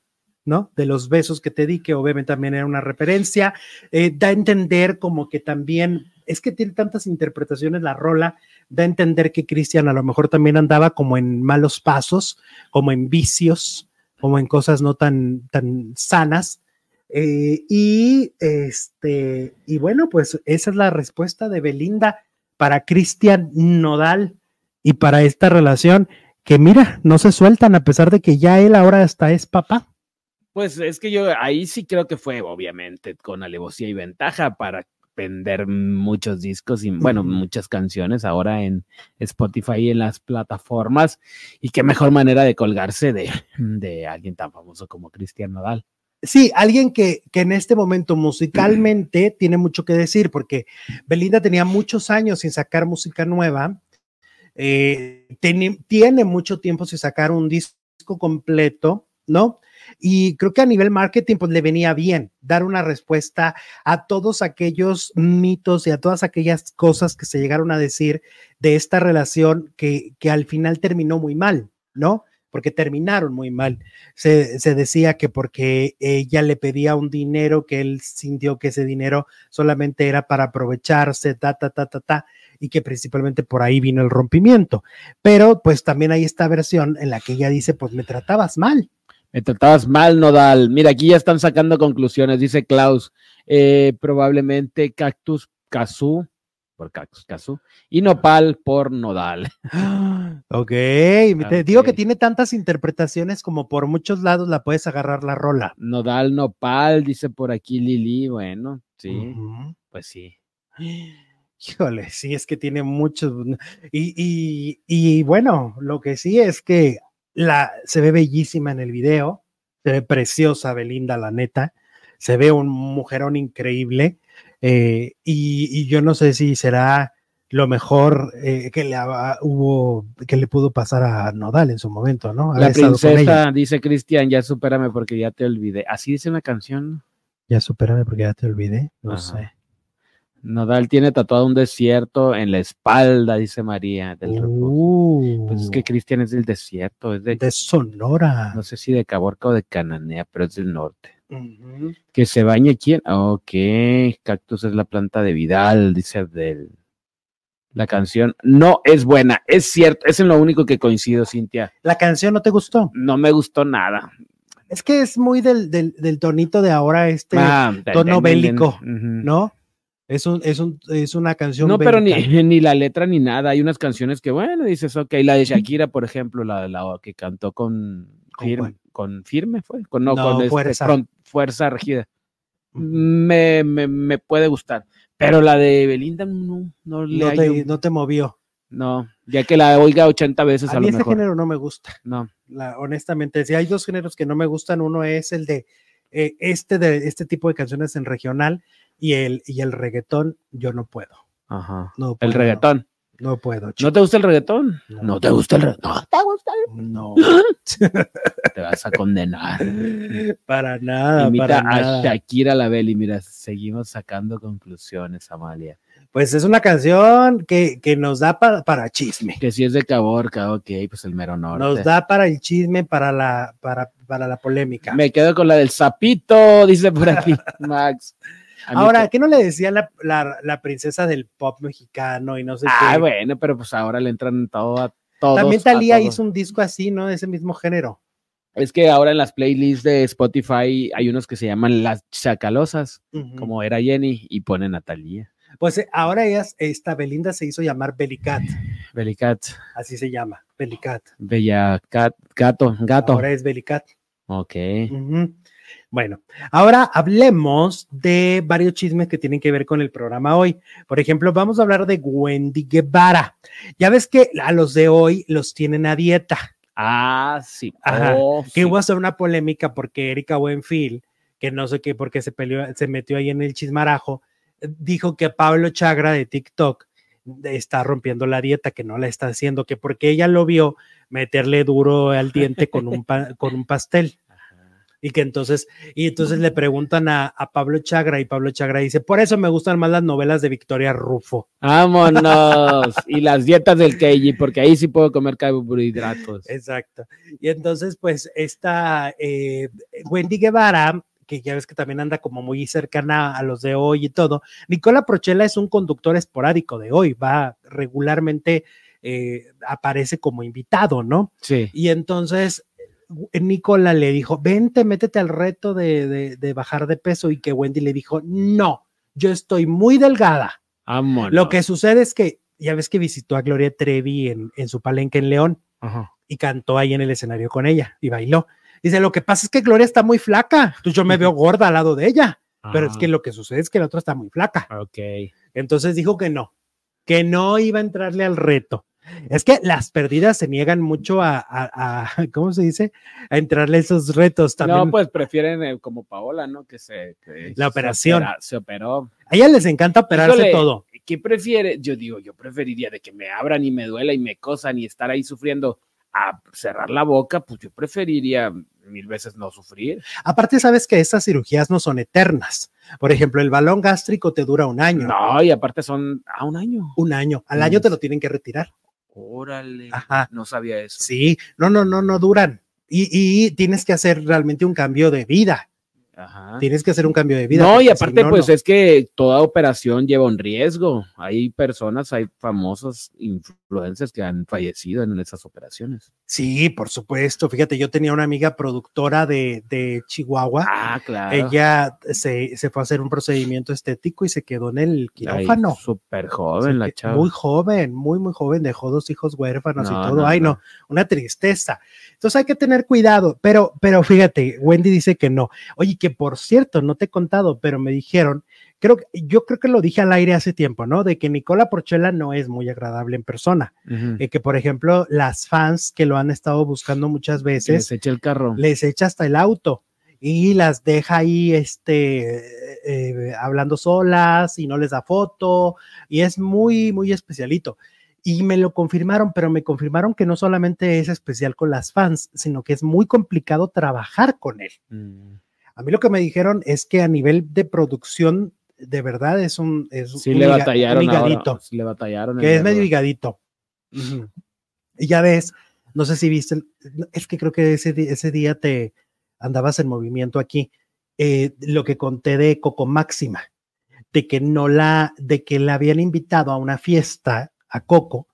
¿No? De los besos que te di, que obviamente también era una referencia, eh, da a entender como que también, es que tiene tantas interpretaciones la rola, da a entender que Cristian a lo mejor también andaba como en malos pasos, como en vicios, como en cosas no tan, tan sanas. Eh, y este, y bueno, pues esa es la respuesta de Belinda para Cristian Nodal y para esta relación que mira, no se sueltan a pesar de que ya él ahora hasta es papá. Pues es que yo ahí sí creo que fue, obviamente, con alevosía y ventaja para vender muchos discos y, bueno, muchas canciones ahora en Spotify y en las plataformas. Y qué mejor manera de colgarse de, de alguien tan famoso como Cristian Nodal. Sí, alguien que, que en este momento musicalmente <clears throat> tiene mucho que decir, porque Belinda tenía muchos años sin sacar música nueva, eh, tiene mucho tiempo sin sacar un disco completo, ¿no? Y creo que a nivel marketing, pues le venía bien dar una respuesta a todos aquellos mitos y a todas aquellas cosas que se llegaron a decir de esta relación que, que al final terminó muy mal, ¿no? Porque terminaron muy mal se, se, decía que porque ella le pedía un dinero, que él sintió que ese dinero solamente era para aprovecharse, ta, ta, ta, ta, ta, y que principalmente por ahí vino el rompimiento. Pero pues también hay esta versión en la que ella dice, pues me tratabas mal. Me tratabas mal, Nodal. Mira, aquí ya están sacando conclusiones, dice Klaus. Eh, probablemente Cactus Cazú, por Cactus Cazú, y Nopal por Nodal. <gasps> Ok, te digo que tiene tantas interpretaciones como por muchos lados la puedes agarrar la rola. Nodal Nopal, dice por aquí Lili. Bueno, sí, pues sí. <gasps> Híjole, sí, es que tiene muchos. Y, y, y bueno, lo que sí es que la, se ve bellísima en el video, se ve preciosa Belinda, la neta, se ve un mujerón increíble. eh, y, y yo no sé si será lo mejor eh, que le hubo, que le pudo pasar a Nodal en su momento, ¿no? Haber La princesa, dice Cristian, ya supérame porque ya te olvidé. Así dice una canción. Ya supérame porque ya te olvidé, no Ajá. sé. Nodal tiene tatuado un desierto en la espalda, dice María del. Uh, Pues es que Cristian es del desierto, es de, de Sonora. no sé si de Caborca o de Cananea, pero es del norte. Que se bañe quién? Ok, cactus es la planta de Vidal, dice Abdel. La canción no es buena, es cierto, es en lo único que coincido, Cintia. La canción no te gustó. No me gustó nada. Es que es muy del, del, del tonito de ahora, este, Ah, tono bélico. ¿no? Es, un, es, un, es una canción. No, pero ni, <laughs> ni la letra ni nada. Hay unas canciones que, bueno, dices, ok, la de Shakira, por ejemplo, la, la que cantó con, ¿Con Firme, con Firme, fue, con, no, No, con este, Fuerza. Fron- Fuerza Regida. Me, me, me puede gustar. Pero la de Belinda no, no le No te, no te movió. No, ya que la oiga 80 veces a, A mí lo ese mejor. género no me gusta. No, La, honestamente, si hay dos géneros que no me gustan, uno es el de eh, este de este tipo de canciones en regional y el y el reggaetón, yo no puedo. ajá. No El reggaetón. No puedo. chico. ¿No te gusta el reggaetón? No. No te gusta el reggaetón. No, <laughs> Te vas a condenar. para nada, Imita para a nada. Shakira la Beli. Mira, seguimos sacando conclusiones, Amalia. Pues es una canción que, que nos da para, para chisme. Que si es de Caborca, ok, pues el mero norte. Nos da para el chisme, para la, para, para la polémica. Me quedo con la del sapito, <laughs> dice por aquí <laughs> Max. Ahora, ¿qué no le decía la, la, la princesa del pop mexicano y no sé Ah, qué? bueno, pero pues ahora le entran todo a todos. También Talía hizo un disco así, ¿no? De ese mismo género. Es que ahora en las playlists de Spotify hay unos que se llaman las chacalosas, como era Jenny, y ponen a Talía. Pues eh, ahora ellas, esta Belinda se hizo llamar Belicat, Belicat, así se llama, Belicat. Bella Cat, gato, gato. Ahora es Belicat. Ok. Bueno, ahora hablemos de varios chismes que tienen que ver con el programa hoy. Por ejemplo, vamos a hablar de Wendy Guevara. Ya ves que a los de hoy los tienen a dieta. Ah, sí. Ajá, Oh, Que sí. hubo hasta una polémica porque Erika Buenfil, que no sé qué, porque se peleó, se metió ahí en el chismarajo, dijo que Pablo Chagra de TikTok está rompiendo la dieta, que no la está haciendo, que porque ella lo vio meterle duro al diente con un, pa- <laughs> con un pastel. Y que entonces, y entonces le preguntan a, a Pablo Chagra y Pablo Chagra dice, por eso me gustan más las novelas de Victoria Rufo. Vámonos. y las dietas del KG, porque ahí sí puedo comer carbohidratos. Exacto. Y entonces, pues, esta eh, Wendy Guevara, que ya ves que también anda como muy cercana a los de hoy y todo, Nicola Prochela es un conductor esporádico de hoy, va regularmente, eh, aparece como invitado, ¿no? Sí. Y entonces eh, Nicola le dijo, vente, métete al reto de, de- de bajar de peso y que Wendy le dijo, no, yo estoy muy delgada. Vámonos. Lo que sucede es que ya ves que visitó a Gloria Trevi en, en su palenque en León Ajá. y cantó ahí en el escenario con ella y bailó. Dice, lo que pasa es que Gloria está muy flaca, entonces yo me veo gorda al lado de ella, pero es que lo que sucede es que la otra está muy flaca. Ah, Ok. Entonces dijo que no, que no iba a entrarle al reto. Es que las perdidas se niegan mucho a, a- a- <laughs> ¿cómo se dice? A entrarle a esos retos también. No, pues prefieren eh, como Paola, ¿no? Que se. que La se operación. opera- Se, operó. A ella les encanta operarse Híjole, todo. ¿Qué prefiere? Yo digo, yo preferiría de que me abran y me duela y me cosan y estar ahí sufriendo a cerrar la boca, pues yo preferiría mil veces no sufrir. Aparte, sabes que esas cirugías no son eternas. Por ejemplo, el balón gástrico te dura un año. No, y aparte son a un año. Un año. Al año te lo tienen que retirar. Órale. Ajá. No sabía eso. Sí, no, no, no, no duran. Y, y tienes que hacer realmente un cambio de vida. Ajá. Tienes que hacer un cambio de vida. No, y si aparte, no, pues no. es que toda operación lleva un riesgo. Hay personas, hay famosos influencers que han fallecido en esas operaciones. Sí, por supuesto. Fíjate, yo tenía una amiga productora de, de Chihuahua. Ah, claro. Ella se, se fue a hacer un procedimiento estético y se quedó en el quirófano. Súper joven la Se que- chava. Muy joven, muy, muy joven, dejó dos hijos huérfanos No, y todo. Ay, no. no. una tristeza. Entonces hay que tener cuidado, pero, pero fíjate, Wendy dice que no. Oye, que por cierto, no te he contado, pero me dijeron, creo que, yo creo que lo dije al aire hace tiempo, ¿no? De que Nicola Porchela no es muy agradable en persona. Ujú. Eh, que, por ejemplo, las fans que lo han estado buscando muchas veces, les eche el carro. les echa hasta el auto. y las deja ahí este, eh, hablando solas y no les da foto y es muy, muy especialito. Y me lo confirmaron, pero me confirmaron que no solamente es especial con las fans, sino que es muy complicado trabajar con él. Mm. A mí lo que me dijeron es que a nivel de producción, de verdad es un... Es Sí un le batallaron ahora, le batallaron. que es medio higadito. Y ya ves, no sé si viste, es que creo que ese, ese día te andabas en movimiento aquí, eh, lo que conté de Coco Máxima, de que no la, de que la habían invitado a una fiesta, a Coco,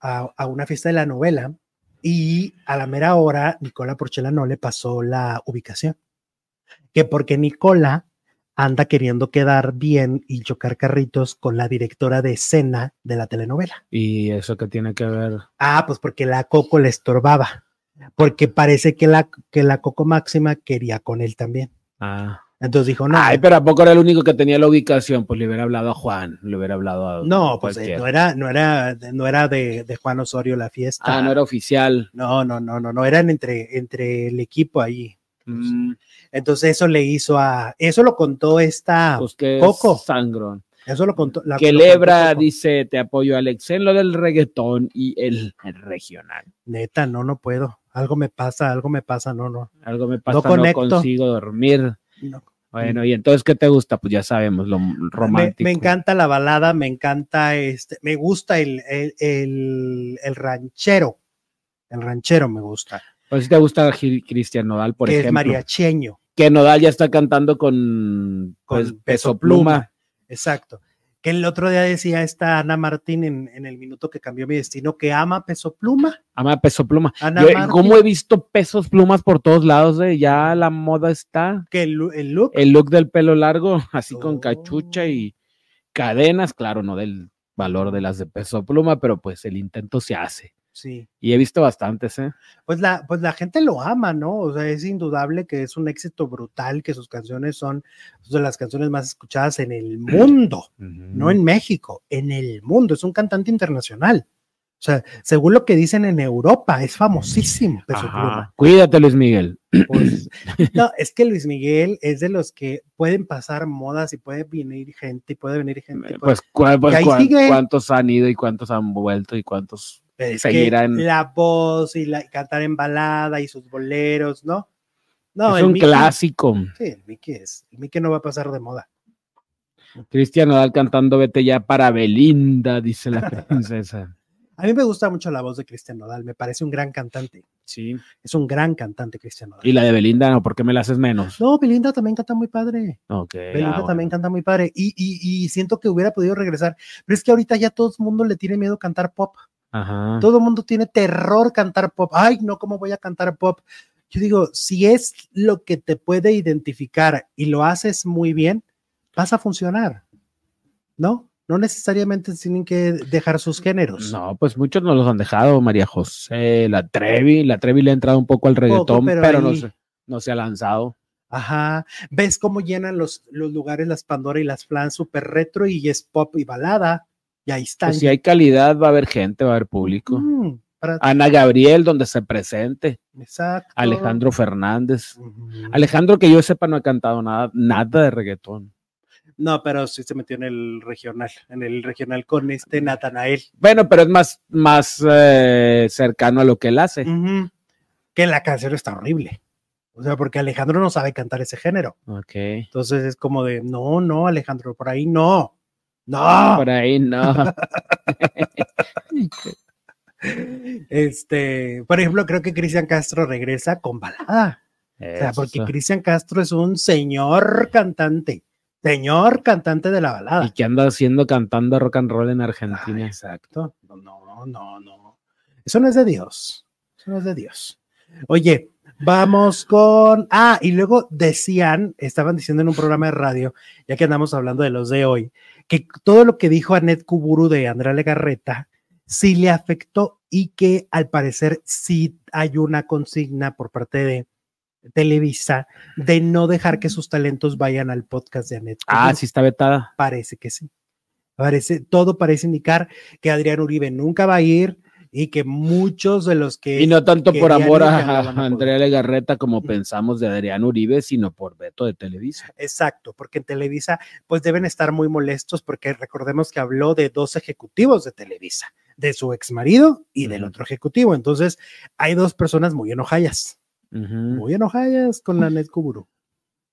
a, a una fiesta de la novela, y a la mera hora Nicola Porchela no le pasó la ubicación. Que porque Nicola anda queriendo quedar bien y chocar carritos con la directora de escena de la telenovela. Y eso que tiene que ver. Ah, pues porque la Coco le estorbaba, porque parece que la, que la Coco Máxima quería con él también. Ah. Entonces dijo, no, Ay, pero ¿a poco era el único que tenía la ubicación? Pues le hubiera hablado a Juan, le hubiera hablado a. no, pues eh, no era, no era, no era de, de Juan Osorio la fiesta. Ah, no era oficial. No, no, no, no, no, eran entre, entre el equipo ahí. Mm, Entonces eso le hizo a, eso lo contó esta, pues que Coco. sangrón. eso lo contó. la- que Lebra dice, te apoyo Alex en lo del reggaetón y el, el regional. Neta, no, no puedo. Algo me pasa, algo me pasa, no, no. Algo me pasa, no, conecto. consigo dormir. no. Bueno, y entonces, ¿qué te gusta? Pues ya sabemos, lo Me, romántico. me encanta la balada, me encanta este, me gusta el, el, el- el ranchero. El ranchero me gusta. Pues si te gusta Cristian Nodal, por que es ejemplo. mariacheño. Que Nodal ya está cantando con, pues, Peso Peso Pluma. Pluma. Exacto. Que el otro día decía esta Ana Martín en, en el minuto que cambió mi destino que ama peso pluma. Ama Peso Pluma. Ana Yo, Martín, ¿Cómo he visto pesos plumas por todos lados? eh? Ya la moda está. que el, el look. El look del pelo largo, así con Oh. cachucha y cadenas, claro, no del valor de las de Peso Pluma, pero pues el intento se hace. Sí. Y he visto bastantes, ¿eh? Pues la, pues la gente lo ama, ¿no? O sea, es indudable que es un éxito brutal, que sus canciones son de las canciones más escuchadas en el <clears throat> mundo. no en México, en el mundo. Es un cantante internacional. O sea, según lo que dicen en Europa, es famosísimo Peso. Pluma. Cuídate, Luis Miguel. <clears throat> Pues, no, es que Luis Miguel es de los que pueden pasar modas y puede venir gente y puede venir gente. Pues, ¿cuál- pues, sigue. ¿cuántos han ido y cuántos han vuelto y cuántos es que seguirán? la voz y la, y cantar en balada y sus boleros, ¿no? No, es un Mickey- clásico. Sí, el Mickey es. El Mickey no va a pasar de moda. Cristian Nodal cantando Vete ya para Belinda, dice la <laughs> princesa. A mí me gusta mucho la voz de Cristian Nodal, me parece un gran cantante. Sí. Es un gran cantante, Cristian Nodal. Y la de Belinda, no, ¿por qué me la haces menos? No, Belinda también canta muy padre. Ok. Belinda ah, bueno. también canta muy padre. Y, y, y siento que hubiera podido regresar. Pero es que ahorita ya todo el mundo le tiene miedo cantar pop. Ajá. Todo el mundo tiene terror cantar pop. Ay, no, ¿cómo voy a cantar pop? Yo digo, si es lo que te puede identificar y lo haces muy bien, vas a funcionar. ¿No? No necesariamente tienen que dejar sus géneros. No, pues muchos no los han dejado, María José, la Trevi, la Trevi le ha entrado un poco al reggaetón, pero pero, no, se, no se ha lanzado. Ajá. ¿Ves cómo llenan los, los lugares las Pandora y las Flan súper retro y es pop y balada? Y ahí están. Pues si hay calidad, va a haber gente, va a haber público. Mm, Ana Gabriel, donde se presente. Exacto. Alejandro Fernández. Alejandro, que yo sepa, no ha cantado nada, nada de reggaetón. No, pero sí se metió en el regional, en el regional con este Natanael. Bueno, pero es más, más eh, cercano a lo que él hace. Que la canción está horrible. O sea, porque Alejandro no sabe cantar ese género. Ok. Entonces es como de, no, no, Alejandro, por ahí no. No. Por ahí no. <laughs> Este, por ejemplo, creo que Cristian Castro regresa con balada. O sea, porque. Cristian Castro es un señor cantante. Señor cantante de la balada. ¿Y qué anda haciendo cantando rock and roll en Ah, Argentina? exacto. No, no, no, no. Eso no es de Dios. Eso no es de Dios. Oye, vamos con. Ah, y luego decían, estaban diciendo en un programa de radio, ya que andamos hablando de los de hoy, que todo lo que dijo Anet Kuburu de Andrea Legarreta sí le afectó y que al parecer sí hay una consigna por parte de Televisa de no dejar que sus talentos vayan al podcast de Anet. Ah, Kuburu. sí está vetada. Parece que sí. Parece, todo parece indicar que Adrián Uribe nunca va a ir y que muchos de los que... Y no tanto por amor a. Andrea Legarreta como pensamos de Adrián Uribe, sino por Beto de Televisa. Exacto, porque en Televisa pues deben estar muy molestos porque recordemos que habló de dos ejecutivos de Televisa, de su ex marido y del otro ejecutivo. Entonces hay dos personas muy enojadas, muy enojadas con la Net Kuburu.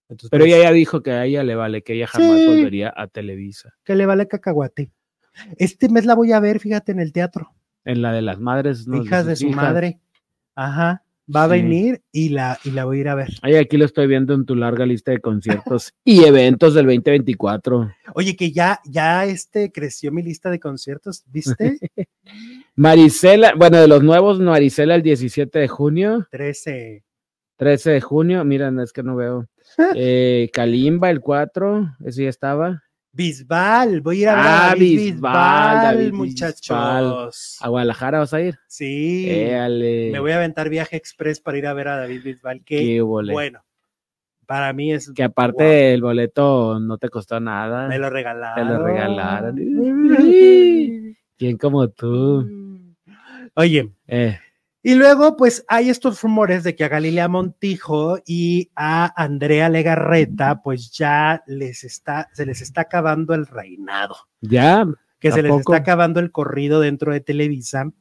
Entonces, Pero pues, ella ya dijo que a ella le vale, que ella jamás Sí. volvería a Televisa. que le vale cacahuate. Este mes la voy a ver, fíjate, en el teatro. En la de las madres. ¿no? hijas de su hijas. madre. Ajá. Va a Sí. venir y la, y la voy a ir a ver. Ay, aquí lo estoy viendo en tu larga lista de conciertos <laughs> y eventos del 2024. Oye, que ya, ya este creció mi lista de conciertos, ¿viste? <laughs> Marisela, bueno, de los nuevos, Marisela el 17 de junio, 13. 13 de junio, miren, es que no veo. <laughs> Eh, Kalimba el 4, ese ya estaba. Bisbal, voy a ir a ver Ah, a David Bisbal, Bisbal, David muchachos. A Guadalajara vas a ir. Sí. Éale, Me voy a aventar viaje express para ir a ver a David Bisbal. qué Que hubole. bueno. Para mí es. Que aparte wow, el boleto no te costó nada. me lo regalaron. Te lo regalaron. <laughs> ¿Quién como tú? Oye, Eh, Y luego, pues hay estos rumores de que a Galilea Montijo y a Andrea Legarreta, pues ya les está, se les está acabando el reinado, ya, que ¿A se les está acabando el corrido dentro de Televisa.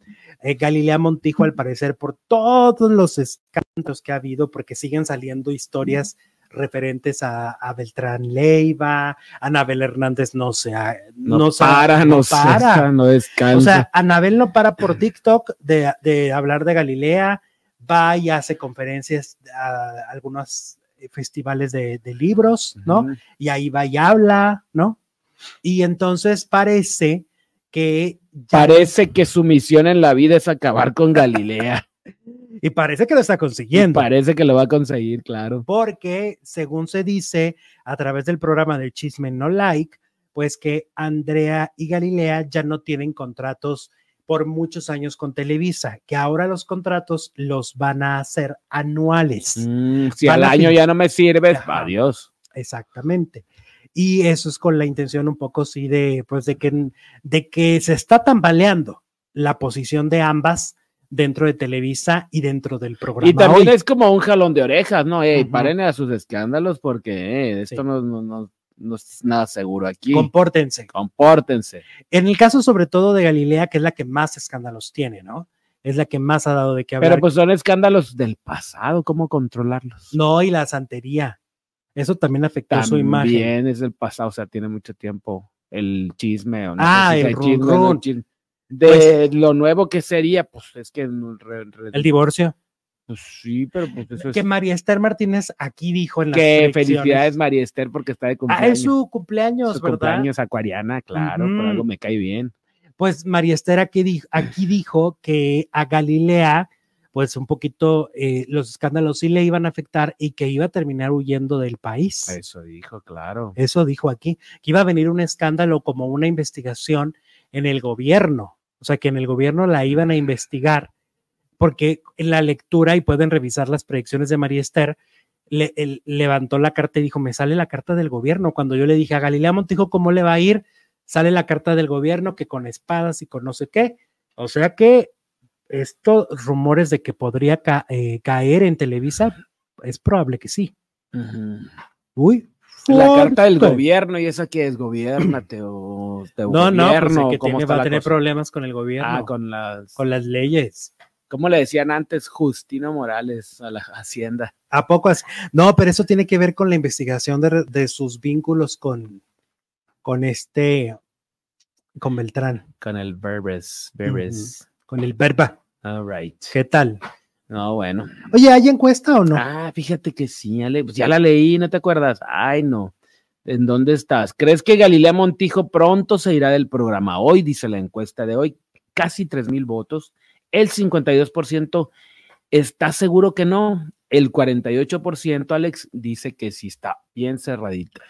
Eh, Galilea Montijo, al parecer, por todos los escándalos que ha habido, porque siguen saliendo historias referentes a, a Beltrán Leiva, Anabel Hernández no se ha- no, no para, no, para. cesa, no descansa. O sea, Anabel no para por <clears throat> TikTok de, de hablar de Galilea, va y hace conferencias a algunos festivales de, de libros, ¿no? Y ahí va y habla, ¿no? Y entonces parece que... ya- Parece que su misión en la vida es acabar con Galilea. <laughs> y parece que lo está consiguiendo. Parece que lo va a conseguir, claro. porque según se dice a través del programa de Chisme No Like, pues que Andrea y Galilea ya no tienen contratos por muchos años con Televisa, que ahora los contratos los van a hacer anuales. Mm, si Van al año ya no me sirves, Ajá. adiós. Exactamente. Y eso es con la intención un poco sí de pues de que de que se está tambaleando la posición de ambas dentro de Televisa y dentro del programa. Y también hoy. es como un jalón de orejas, ¿no? Ey, paren a sus escándalos porque eh, esto Sí. no, no, no, no es nada seguro aquí. compórtense. Compórtense. En el caso sobre todo de Galilea, que es la que más escándalos tiene, ¿no? Es la que más ha dado de qué hablar. Pero pues son escándalos del pasado, ¿cómo controlarlos? no, y la santería. Eso también afectó su imagen. También es del pasado, o sea, tiene mucho tiempo el chisme o no Ah, el run, no chisme. De lo nuevo que sería, pues es que no, re- re- El divorcio. pues sí, pero pues eso es Que María Esther Martínez aquí dijo en las que felicidades María Esther porque está de Ah, cumpleaños. es su cumpleaños, Su ¿verdad? cumpleaños acuariana, claro, por algo me cae bien. Pues María Esther aquí dijo, aquí dijo que a Galilea, pues un poquito eh, los escándalos sí le iban a afectar y que iba a terminar huyendo del país. Eso dijo, claro. Eso dijo aquí, que iba a venir un escándalo como una investigación en el gobierno, o sea, que en el gobierno la iban a investigar, porque en la lectura, y pueden revisar las predicciones de María Esther, le- él levantó la carta y dijo, me sale la carta del gobierno. Cuando yo le dije a Galilea Montijo, ¿cómo le va a ir? Sale la carta del gobierno que con espadas y con no sé qué. O sea que estos rumores de que podría ca- eh, caer en Televisa, es probable que sí. Uy. La carta del gobierno, ¿y esa qué es? Gobiernate o te No, no, pues el que ¿cómo tiene, va a tener cosa? problemas con el gobierno, Ah, con, con las, las leyes. ¿cómo le decían antes? Justino Morales a la Hacienda. ¿A poco así? No, pero eso tiene que ver con la investigación de, de sus vínculos con, con este, con Beltrán, Con el Berbers. Berbers. con el Verba. All right. ¿Qué tal? No, bueno. Oye, ¿hay encuesta o no? Ah, fíjate que sí, ya, le- pues ya la leí, ¿no te acuerdas? Ay, no. ¿En dónde estás? ¿Crees que Galilea Montijo pronto se irá del programa? Hoy, dice la encuesta de hoy, casi 3 mil votos. El 52% está seguro que no. El 48%, Alex, dice que sí está bien cerradita.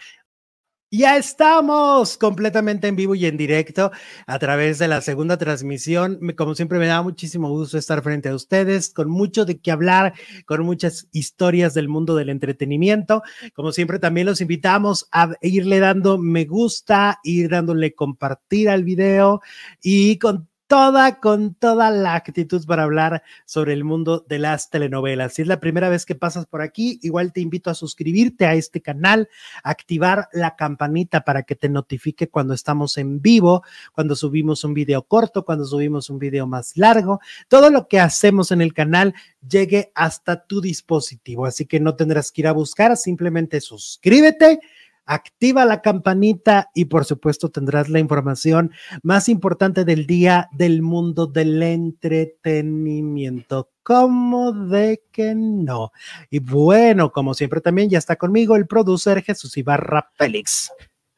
Ya estamos completamente en vivo y en directo a través de la segunda transmisión. Como siempre me da muchísimo gusto estar frente a ustedes con mucho de qué hablar, con muchas historias del mundo del entretenimiento. Como siempre también los invitamos a irle dando me gusta, ir dándole compartir al video y con toda, con toda la actitud para hablar sobre el mundo de las telenovelas. Si es la primera vez que pasas por aquí, igual te invito a suscribirte a este canal, activar la campanita para que te notifique cuando estamos en vivo, cuando subimos un video corto, cuando subimos un video más largo. Todo lo que hacemos en el canal llegue hasta tu dispositivo, así que no tendrás que ir a buscar, simplemente suscríbete activa la campanita y por supuesto tendrás la información más importante del día del mundo del entretenimiento. ¿Cómo de que no? Y bueno, como siempre también ya está conmigo el producer Jesús Ibarra Félix.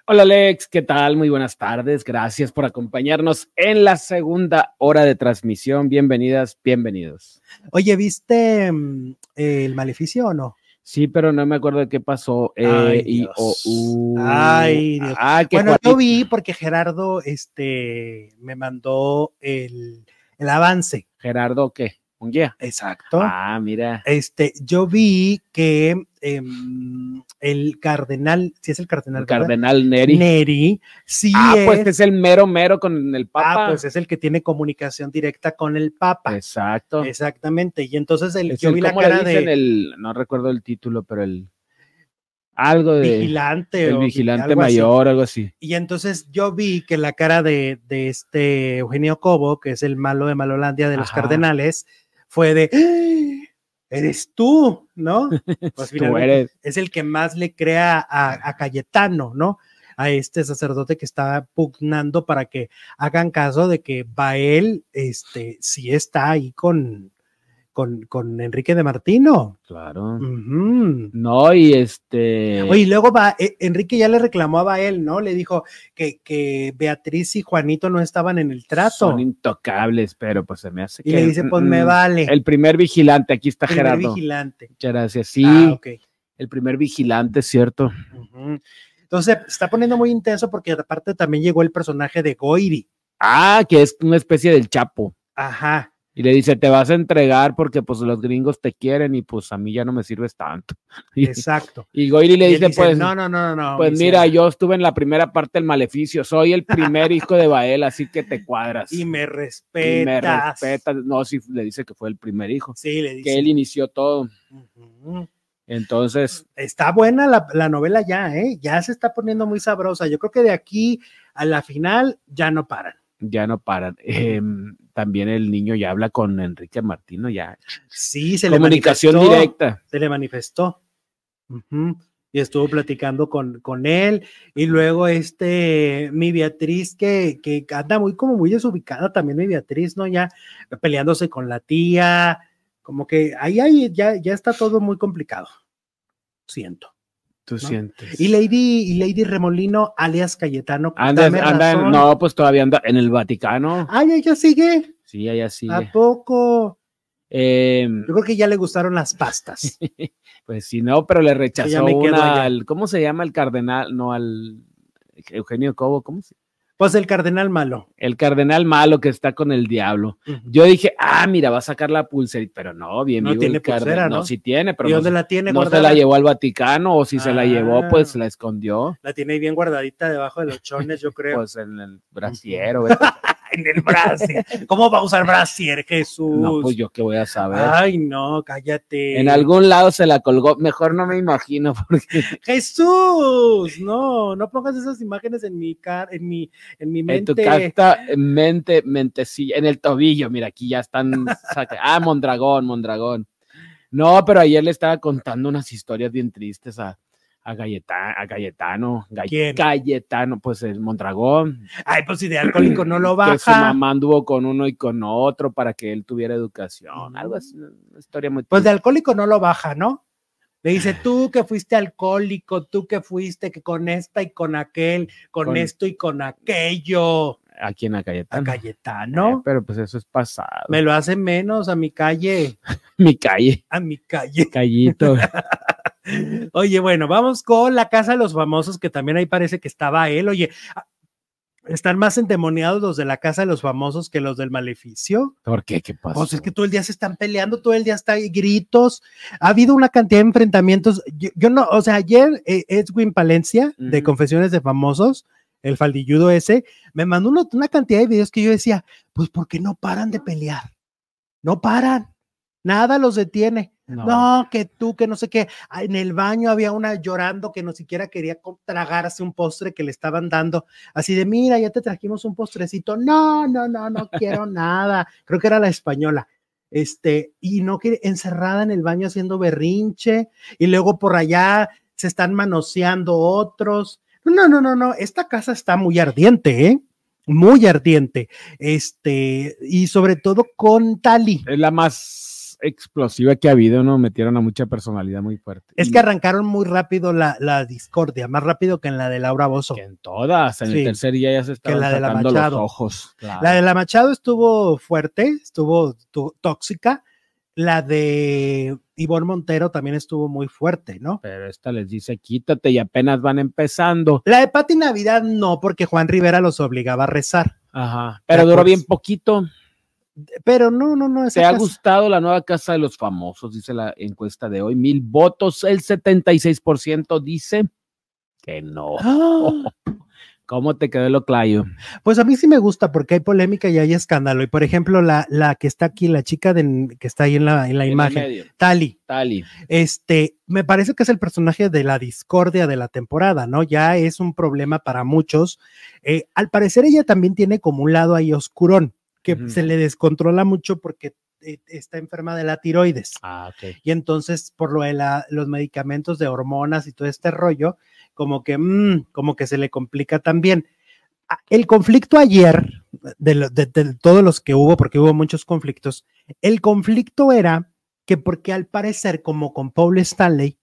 Hola Alex, ¿qué tal? Muy buenas tardes. Gracias por acompañarnos en la segunda hora de transmisión. Bienvenidas, bienvenidos. Oye, ¿viste mm, el maleficio o no? Sí, pero no me acuerdo de qué pasó. Eh, Ay, y, Dios. o, u- Ay, Dios. Ah, Bueno, Juanito- yo vi porque Gerardo este, me mandó el, el avance. Gerardo, ¿qué? ¿Un guía? Exacto. Ah, mira. Este, yo vi que em, el cardenal, si es el cardenal, El cardenal Neri. Neri, sí ah, es, pues es el mero mero con el Papa. ah, pues es el que tiene comunicación directa con el Papa. Exacto. Exactamente. Y entonces el, Es yo el- vi la ¿cómo le cara de el, no recuerdo el título, pero el algo de vigilante. el o vigilante algo así. mayor, algo así. Y entonces yo vi que la cara de, de este Eugenio Cobo, que es el malo de Malolandia de los Ajá. Cardenales, fue de, "¡Ah! eres tú, ¿no? <laughs> Pues Tú finalmente eres. es el que más le crea a, a Cayetano, ¿no? A este sacerdote que está pugnando para que hagan caso de que Bael, este, sí está ahí con, con, con Enrique de Martino. Claro. No, y este. Oye, y luego va, eh, Enrique ya le reclamó a Bael, ¿no? Le dijo que, que Beatriz y Juanito no estaban en el trato. son intocables, pero pues se me hace Y que. le dice, pues me mm, vale. El primer vigilante, aquí está primer Gerardo. vigilante. Muchas gracias. Sí, Ah, ok. el primer vigilante, ¿cierto? Ujú. Entonces, se está poniendo muy intenso porque aparte también llegó el personaje de Goiri. Ah, que es una especie del Chapo. Ajá. Y le dice, te vas a entregar porque pues los gringos te quieren y pues a mí ya no me sirves tanto. <laughs> Y, Exacto. y Goiri le Y dice, dice, pues, no, no, no, no. pues mi mira, yo estuve en la primera parte del maleficio, soy el primer <laughs> hijo de Bael, así que te cuadras. Y me Y respetas. me respetas. No, sí, le dice que fue el primer hijo, Sí, le que dice. él inició todo. Entonces, Está buena la, la novela ya, ¿eh? Ya se está poniendo muy sabrosa. Yo creo que de aquí a la final ya no paran. Ya no paran. Em, también el niño ya habla con Enrique Martino, ya. Sí, se Comunicación le manifestó. directa. se le manifestó. Y estuvo platicando con, con él. Y luego este, mi Beatriz, que, que anda muy como muy desubicada también, mi Beatriz, ¿no? Ya peleándose con la tía. Como que ahí, ahí ya, ya está todo muy complicado. Siento. Tú sientes. Y Lady, y Lady Remolino, alias Cayetano. Anda, anda en- no, pues todavía anda en el Vaticano. Ay, ella sigue. Sí, allá sigue. ¿A poco? Em, Yo creo que ya le gustaron las pastas. <laughs> pues sí, no, pero le rechazó una al, ¿cómo se llama el cardenal? No, al Eugenio Cobo, ¿cómo se Pues el cardenal malo. El cardenal malo que está con el diablo. Yo dije, ah, mira, va a sacar la pulserita, pero no, bien No vivo tiene el pulsera, No, ¿no? sí tiene, pero ¿Y no, dónde se- la tiene no se guardada? la llevó al Vaticano, o si se la llevó, pues Ah. la escondió, La tiene ahí bien guardadita debajo de los chones, yo <laughs> creo. pues en el brasiero. <laughs> en el brasier. ¿Cómo va a usar brasier, Jesús? no, pues yo qué voy a saber. Ay, no, cállate. En algún lado se la colgó, mejor no me imagino, <laughs> porque Jesús, no, no pongas esas imágenes en mi car, en mi, en mi en tu mente. carta, mente, mentecilla, en el tobillo, mira, aquí ya están, <laughs> ah, Mondragón, Mondragón. No, pero ayer le estaba contando unas historias bien tristes a, a, Galleta- a Galletano, Gall- ¿Quién? Galletano, pues el Mondragón, Ay, pues si de alcohólico no lo <clears throat> que su baja. mamá anduvo con uno y con otro para que él tuviera educación, algo así, una historia muy Pues de alcohólico no lo baja, ¿no? Le dice, tú que fuiste alcohólico, tú que fuiste que con esta y con aquel, con, Con- esto y con aquello, aquí en la a Cayetano. Cayetano. Eh, pero pues eso es pasado. Me lo hace menos a mi calle, <laughs> Mi calle, a mi calle. callito. <laughs> Oye, bueno, vamos con la casa de los famosos, que también ahí parece que estaba él. Oye, ah, están más endemoniados los de la casa de los famosos que los del maleficio. ¿Por qué? ¿Qué pasó? Pues es que todo el día se están peleando, todo el día está ahí gritos. Ha habido una cantidad de enfrentamientos. Yo, yo no, o sea, ayer eh, Edwin Palencia de. Confesiones de Famosos, el faldilludo ese, me mandó uno- una cantidad de videos que yo decía, Pues porque no paran de pelear. No paran. Nada los detiene. No. No, que tú, que no sé qué. Ah, En el baño había una llorando que no siquiera quería tragarse un postre que le estaban dando. Así de, mira, ya te trajimos un postrecito. No, no, no, no quiero <laughs> nada. Creo que era la española. Este, y no quiere, encerrada en el baño haciendo berrinche. Y luego por allá se están manoseando otros. No, no, no, no. Esta casa está muy ardiente, ¿eh? Muy ardiente. Este, y sobre todo con Tali. Es la más explosiva que ha habido, ¿no? Metieron a mucha personalidad muy fuerte. Es que arrancaron muy rápido la, la discordia, más rápido que en la de Laura Bozo. que en todas, en Sí. el tercer día ya se estaban la de la sacando los Machado. ojos. claro. La de la Machado estuvo fuerte, estuvo tu- tóxica. La de Ivonne Montero también estuvo muy fuerte, ¿no? Pero esta les dice, quítate y apenas van empezando. La de Pati Navidad no, porque Juan Rivera los obligaba a rezar. Ajá. Pero duró bien poquito. Pero no, no, no. esa ¿Te ha gustado la nueva casa de los famosos? Dice la encuesta de hoy. Mil votos, el 76% dice que no. Ah, <laughs> ¿Cómo te quedó lo clayo? pues a mí sí me gusta porque hay polémica y hay escándalo. Y por ejemplo, la, la que está aquí, la chica de- que está ahí en la, en la En imagen. Tali. Tali. Este, me parece que es el personaje de la discordia de la temporada, ¿no? Ya es un problema para muchos. Eh, al parecer ella también tiene como un lado ahí oscurón, que se le descontrola mucho porque eh, está enferma de la tiroides. Ah. Y entonces, por lo de la- los medicamentos de hormonas y todo este rollo, como que, mm, como que se le complica también. Ah, El conflicto ayer, de, lo- de- de todos los que hubo, porque hubo muchos conflictos, el conflicto era que porque al parecer, como con Paul Stanley,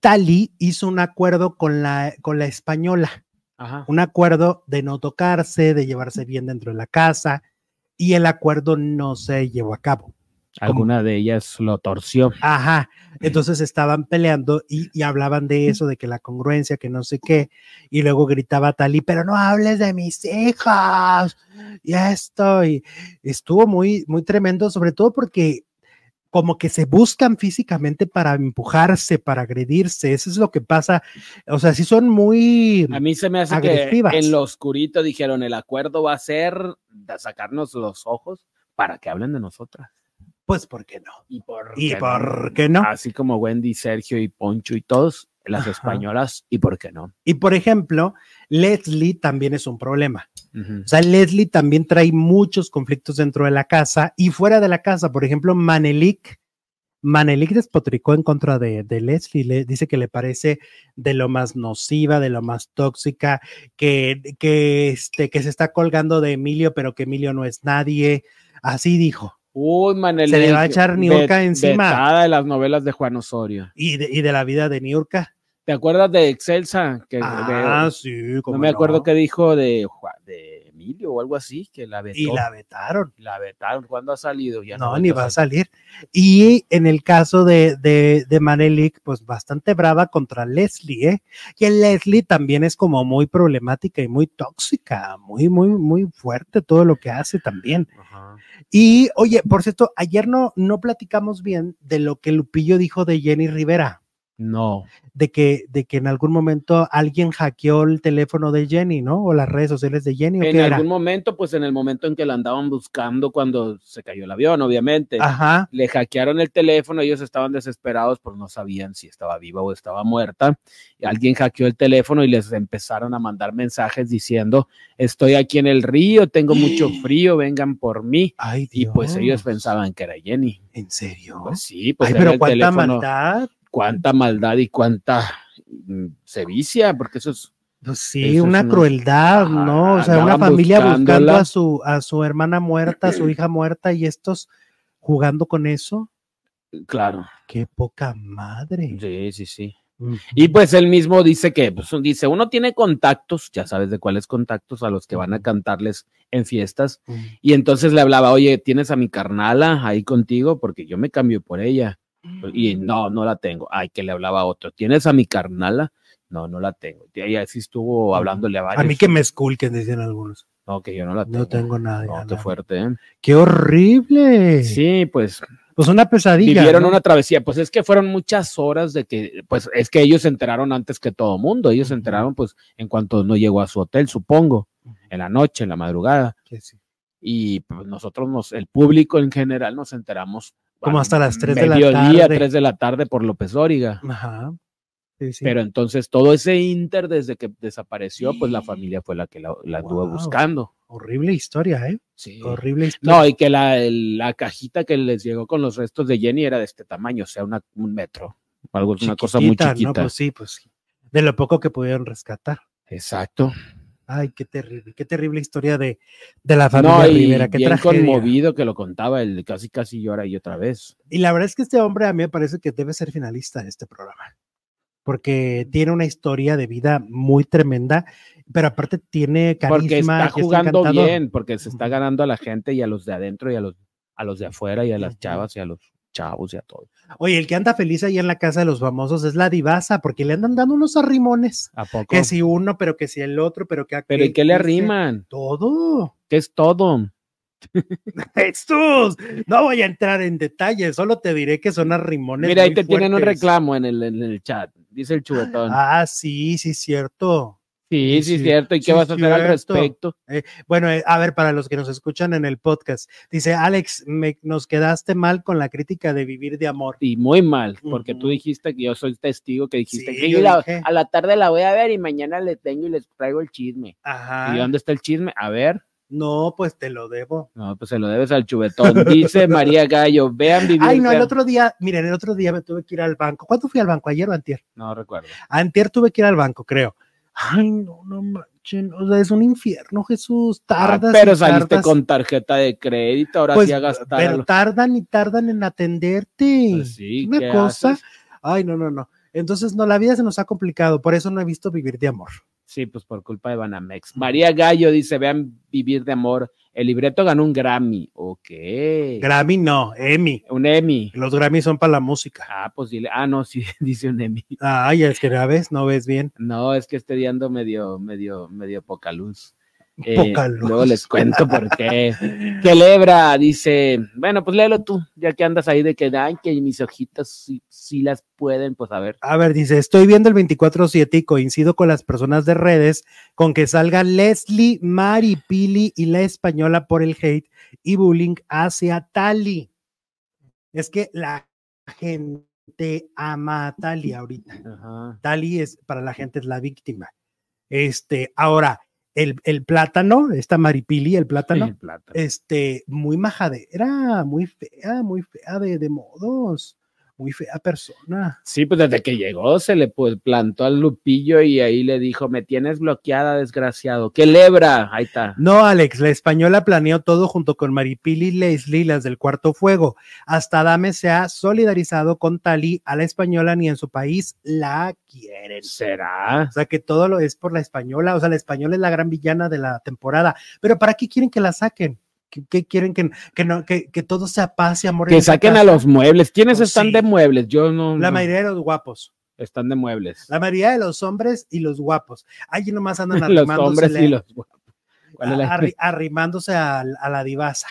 Tali hizo un acuerdo con la, con la española, Ajá. un acuerdo de no tocarse, de llevarse bien dentro de la casa, y el acuerdo no se llevó a cabo. Alguna de ellas lo torció. Ajá. Entonces estaban peleando y, y hablaban de eso, de que la congruencia, que no sé qué, y luego gritaba Tali, pero no hables de mis hijas, y esto, y estuvo muy, muy tremendo, sobre todo porque como que se buscan físicamente para empujarse, para agredirse, eso es lo que pasa, o sea, sí son muy... A mí se me hace Agresivas. que en lo oscurito dijeron el acuerdo va a ser de sacarnos los ojos para que hablen de nosotras. Pues, ¿por qué no? ¿Y por ¿Y qué por qué no? Así como Wendy, Sergio y Poncho y todos, las Ajá. españolas, ¿y por qué no? Y por ejemplo, Leslie también es un problema. O sea, Leslie también trae muchos conflictos dentro de la casa y fuera de la casa. Por ejemplo, Manelik. Manelik despotricó en contra de, de Leslie. Le dice que le parece de lo más nociva, de lo más tóxica, que, que, este, que se está colgando de Emilio, pero que Emilio no es nadie. Así dijo. Uy, Manelik, Se le va a echar Niurka encima. de las novelas de Juan Osorio. Y de, y de la vida de Niurka. ¿Te acuerdas de Excelsa? Que, Ah, de- sí. no cómo me acuerdo qué dijo de, Emilio o algo así, que la vetó. Y la vetaron. La vetaron. ¿Cuándo ha salido? Ya No, vuelto ni va a salir. Y en el caso de, de, de Manelik, pues bastante brava contra Leslie, ¿eh? Y el Leslie también es como muy problemática y muy tóxica, muy, muy, muy fuerte todo lo que hace también. Ajá. Y oye, por cierto, ayer no, no platicamos bien de lo que Lupillo dijo de Jenny Rivera, No. de que, de que en algún momento alguien hackeó el teléfono de Jenny, ¿no? O las redes sociales de Jenny, ¿o En qué era? algún momento, pues en el momento en que la andaban buscando cuando se cayó el avión, obviamente. Ajá. Le hackearon el teléfono, ellos estaban desesperados, pues no sabían si estaba viva o estaba muerta. Y alguien hackeó el teléfono y les empezaron a mandar mensajes diciendo, estoy aquí en el río, tengo mucho <gasps> frío, vengan por mí. Ay, Y pues ellos Dios. pensaban que era Jenny. ¿En serio? Pues sí, pues Ay, pero el cuánta teléfono, maldad. Cuánta maldad y cuánta mm, sevicia, porque eso es Pues sí, una una- crueldad, Ajá, ¿no? O sea, una familia buscando a su, a su hermana muerta, a su <clears throat> hija muerta y estos jugando con eso. claro. Qué poca madre. Sí, sí, sí. Y pues él mismo dice que, pues dice, uno tiene contactos, ya sabes de cuáles contactos a los que van a cantarles en fiestas. Y entonces le hablaba, oye, ¿tienes a mi carnala ahí contigo? Porque yo me cambio por ella. Y no, no la tengo. Ay, que le hablaba a otro. ¿Tienes a mi carnala? No, no la tengo. Y ahí así estuvo hablándole a varios. A mí que me esculquen, decían algunos. No, que yo no la tengo. No tengo nada. No, nada. qué fuerte, ¿eh? Qué horrible. Sí, pues Pues una pesadilla. vivieron ¿no? una travesía. Pues es que fueron muchas horas de que, pues es que ellos se enteraron antes que todo mundo. Ellos se enteraron, pues, en cuanto no llegó a su hotel, supongo, en la noche, en la madrugada. Sí. y pues, nosotros, nos, el público en general, nos enteramos Como hasta las 3 de la mediodía, tarde. 3 de la tarde por López Dóriga. Ajá. Sí, sí. Pero entonces todo ese inter desde que desapareció, pues la familia fue la que la, la anduvo buscando. Horrible historia, ¿eh? Sí. Horrible historia. No, y que la, la cajita que les llegó con los restos de Jenny era de este tamaño, o sea, una, un metro. Algo, una cosa muy chiquita. ¿no? Pues sí, pues. De lo poco que pudieron rescatar. Exacto. Ay, qué terrible, qué terrible historia de, de la familia No, y Rivera, qué bien tragedia. conmovido que lo contaba, el casi casi llora y otra vez. Y la verdad es que este hombre a mí me parece que debe ser finalista de este programa, porque tiene una historia de vida muy tremenda, pero aparte tiene carisma. Porque está jugando encantador. bien, porque se está ganando a la gente y a los de adentro y a los, a los de afuera y a las chavas y a los chavos y a todos. Oye, el que anda feliz ahí en la casa de los famosos es la divasa, porque le andan dando unos arrimones. ¿A poco? Que si uno, pero que si el otro, pero que Pero ¿y aquel, qué le ese. arriman? Todo. ¿Qué es todo? <laughs> Jesús, no voy a entrar en detalles, solo te diré que son arrimones. Mira, ahí te tienen un reclamo en el, en el chat, dice el chubetón. Ah, sí, sí, cierto. Sí, sí, sí, cierto. ¿Y sí, qué vas a hacer al respecto? Bueno, eh, a ver, para los que nos escuchan en el podcast, dice Alex, me, nos quedaste mal con la crítica de vivir de amor. Y muy mal, porque tú dijiste que yo soy testigo que dijiste Sí, que yo la- a la tarde la voy a ver y mañana le tengo y les traigo el chisme. Ajá. ¿Y dónde está el chisme? A ver. No, pues te lo debo. No, pues se lo debes al chubetón. Dice <laughs> María Gallo, vean vivir. Ay, no, el otro día, miren, el otro día me tuve que ir al banco. ¿Cuándo fui al banco? ¿Ayer o antier? No recuerdo. Antier tuve que ir al banco, creo. Ay, no, no manchen. O sea, es un infierno, Jesús. Ah, Tardas. pero y saliste tardas. con tarjeta de crédito, ahora Pues, sí a gastar. pero tardan y tardan en atenderte. Pues sí, Una ¿qué cosa. haces? Ay, no, no, no. Entonces, no, la vida se nos ha complicado. Por eso no he visto vivir de amor. Sí, pues por culpa de Banamex. María Gallo dice, vean vivir de amor. El libreto ganó un Grammy. Ok. Grammy no, Emmy. un Emmy. Los Grammys son para la música. Ah, pues dile. Ah, no, <laughs> sí, dice un Emmy. Ay, es que ya ves, no ves bien. No, es que este día ando medio, medio, medio poca luz. Eh. Luego les cuento por qué. <laughs> Celebra, dice, bueno, pues léelo tú, ya que andas ahí de que, ay, que mis ojitos sí, sí las pueden, pues a ver. A ver, dice, estoy viendo el 24-7 y coincido con las personas de redes con que salga Leslie, Mari, Pili y la española por el hate y bullying hacia Tali. Es que la gente ama a Tali ahorita. Ajá. Tali es, para la gente es la víctima. Este, ahora, el, el plátano, esta Maripili, el plátano, El plátano. este, muy majadera, muy fea, muy fea de, de modos, muy fea persona. Sí, pues desde que llegó se le pues, plantó al Lupillo y ahí le dijo, me tienes bloqueada, desgraciado. ¡Qué lebra! Ahí está. No, Alex, la española planeó todo junto con Maripili y Leslie, las del cuarto fuego. Hasta Dame se ha solidarizado con Tali, a la española ni en su país la quieren. ¿Será? O sea que todo lo es por la española, o sea, la española es la gran villana de la temporada. Pero ¿para qué quieren que la saquen? ¿Qué, qué quieren que, que no, que, que todo sea paz y amor? Que saquen a los muebles. ¿Quiénes Pues están sí. de muebles? Yo no. La no. mayoría de los guapos. Están de muebles. La mayoría de los hombres y los guapos. Allí nomás andan <laughs> los arrimándose, hombres y los guapos. ¿Cuál es la- arri- arrimándose a, a la divasa.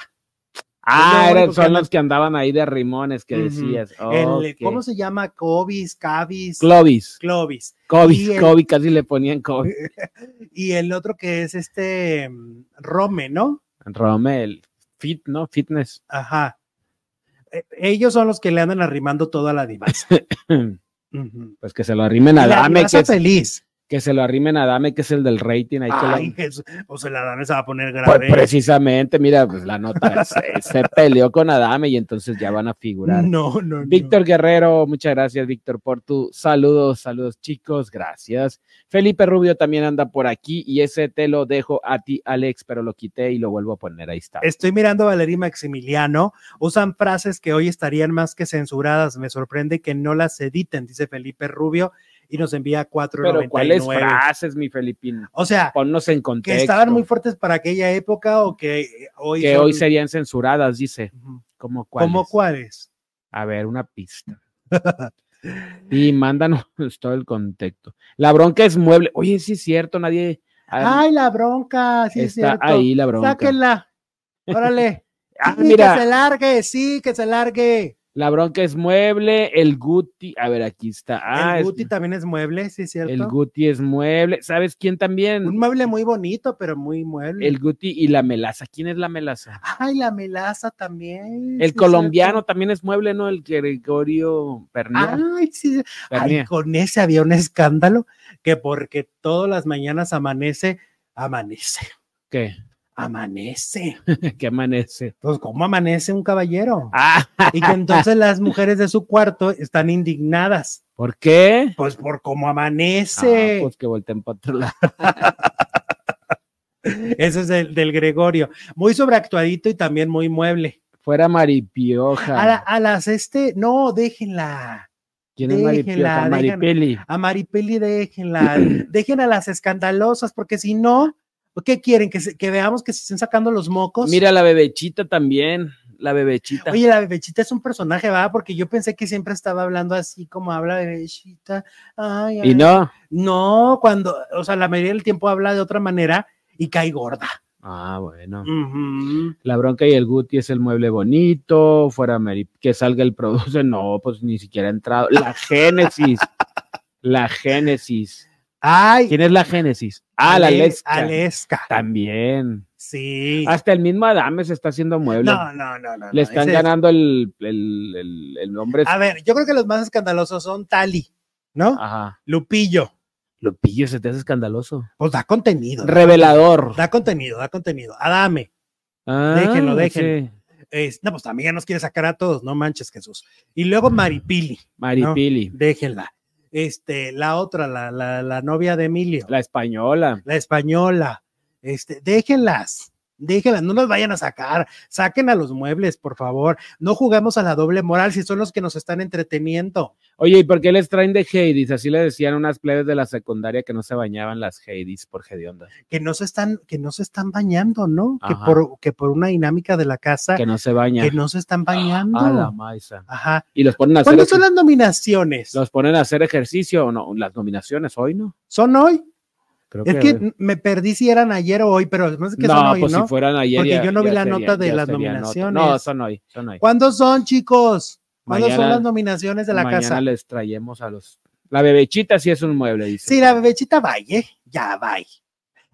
Ah, eran- son los que andaban ahí de rimones que decías. El-. ¿Cómo se llama? Cobis, Cabis, Clovis. Clovis. El- Clovis, casi le ponían Clovis. <laughs> Y el otro que es este mm, Rome, ¿no? Romel. Fit, ¿no? Fitness. Ajá. Eh, Ellos son los que le andan arrimando todo a la divasa. <laughs> Pues que se lo arrimen a la Dame, que, es- feliz. Que se lo arrimen a Dame, que es el del rating. Ahí que lo- o se la dan, se va a poner Pues grave. precisamente, mira, pues la nota se, <laughs> se peleó con Adame y entonces ya van a figurar. No, no, no. Víctor Guerrero, muchas gracias, Víctor, por tu saludos, saludos, chicos, gracias. Felipe Rubio también anda por aquí y ese te lo dejo a ti, Alex, pero lo quité y lo vuelvo a poner, ahí está. Estoy mirando a Valeria Maximiliano. Usan frases que hoy estarían más que censuradas. Me sorprende que no las editen, dice Felipe Rubio, y nos envía 4.99. Pero ¿cuáles frases, mi Felipín? O sea, Ponnos en que contexto. estaban muy fuertes para aquella época o que hoy que son- hoy serían censuradas, dice. Ujú. ¿Cómo cuáles? ¿Cómo cuáles? A ver, una pista. y mándanos <laughs> todo el contexto. La bronca es mueble. Oye, sí es cierto, nadie. Ay, la bronca, sí es cierto. ahí la bronca. Sáquenla. Órale. <laughs> Ah, Sí, que se largue, sí, que se largue. La bronca es mueble, el Guti, a ver, aquí está. Ah, el es- Guti también es mueble, sí, cierto. el Guti es mueble. ¿Sabes quién también? Un mueble muy bonito, pero muy mueble. El Guti y la melaza. ¿Quién es la melaza? Ay, la melaza también. El sí, colombiano cierto. también es mueble, ¿no? El Gregorio Pernía. Ay, sí. Ay, con ese había un escándalo que porque todas las mañanas amanece, amanece, ¿Qué? Amanece. <laughs> ¿Qué amanece? Pues, ¿cómo amanece un caballero? Ah, Y que entonces las mujeres de su cuarto están indignadas. ¿por qué? Pues por cómo Ah, amanece. pues que volteen para otro lado. <laughs> Ese es el del Gregorio. Muy sobreactuadito y también muy mueble. Fuera Maripioja. A, la- a las este, no, déjenla. ¿Quién es déjenla, Maripioja? Maripeli. A Maripeli déjenla. Dejen a las escandalosas, porque si no, ¿qué quieren? ¿Que, se- que veamos que se estén sacando los mocos. Mira la bebechita también. La bebechita. Oye, la bebechita es un personaje, ¿va? Porque yo pensé que siempre estaba hablando así como habla bebechita. Ay, ay. y no. No, cuando, o sea, la mayoría del tiempo habla de otra manera y cae gorda. Ah, bueno. La bronca y el Guti es el mueble bonito. Fuera Mari, que salga el produce. No, pues ni siquiera ha entrado. La Génesis. <laughs> la Génesis. Ay, ¿Quién es la Génesis? Ah, la Lesca. Aleska. También. Sí. Hasta el mismo Adame se está haciendo mueble. No, no, no, no. Le no, están ese ganando el, el, el, el hombre. A ver, yo creo que los más escandalosos son Tali, ¿no? Ajá. Lupillo. Lupillo se te hace escandaloso. Pues da contenido. Revelador. Da contenido, da contenido. Adame. Ah, déjenlo, déjenlo. sí. es- no, pues también ya nos quiere sacar a todos, no manches, Jesús. Y luego Maripili, Maripili. déjenla. Este, la otra, la, la, la novia de Emilio, La española. la española. Este, déjenlas, déjenlas, no nos vayan a sacar, saquen a los muebles, por favor. No juguemos a la doble moral si son los que nos están entreteniendo. Oye, ¿y por qué les traen de Hades? Así le decían unas plebes de la secundaria que no se bañaban las Hades por hedionda. Que no se están, que no se están bañando, ¿no? Que por, que por una dinámica de la casa, Que no se bañan. que no se están bañando. A la maisa. Ajá. Y los ponen a hacer ¿Cuándo son las nominaciones? los ponen a hacer ejercicio o no, las nominaciones hoy, ¿no? ¿Son hoy? Creo Es que me perdí si eran ayer o hoy, pero sé que son hoy, pues ¿no? si fueran ayer. Porque ya- yo no vi la sería- nota de las nota. nominaciones. No, son hoy, son hoy. ¿Cuándo son, chicos? ¿Cuándo son las nominaciones de la Mañana casa? les traemos a los. La bebechita sí es un mueble, dice. Sí, la bebechita vaya, ya vaya.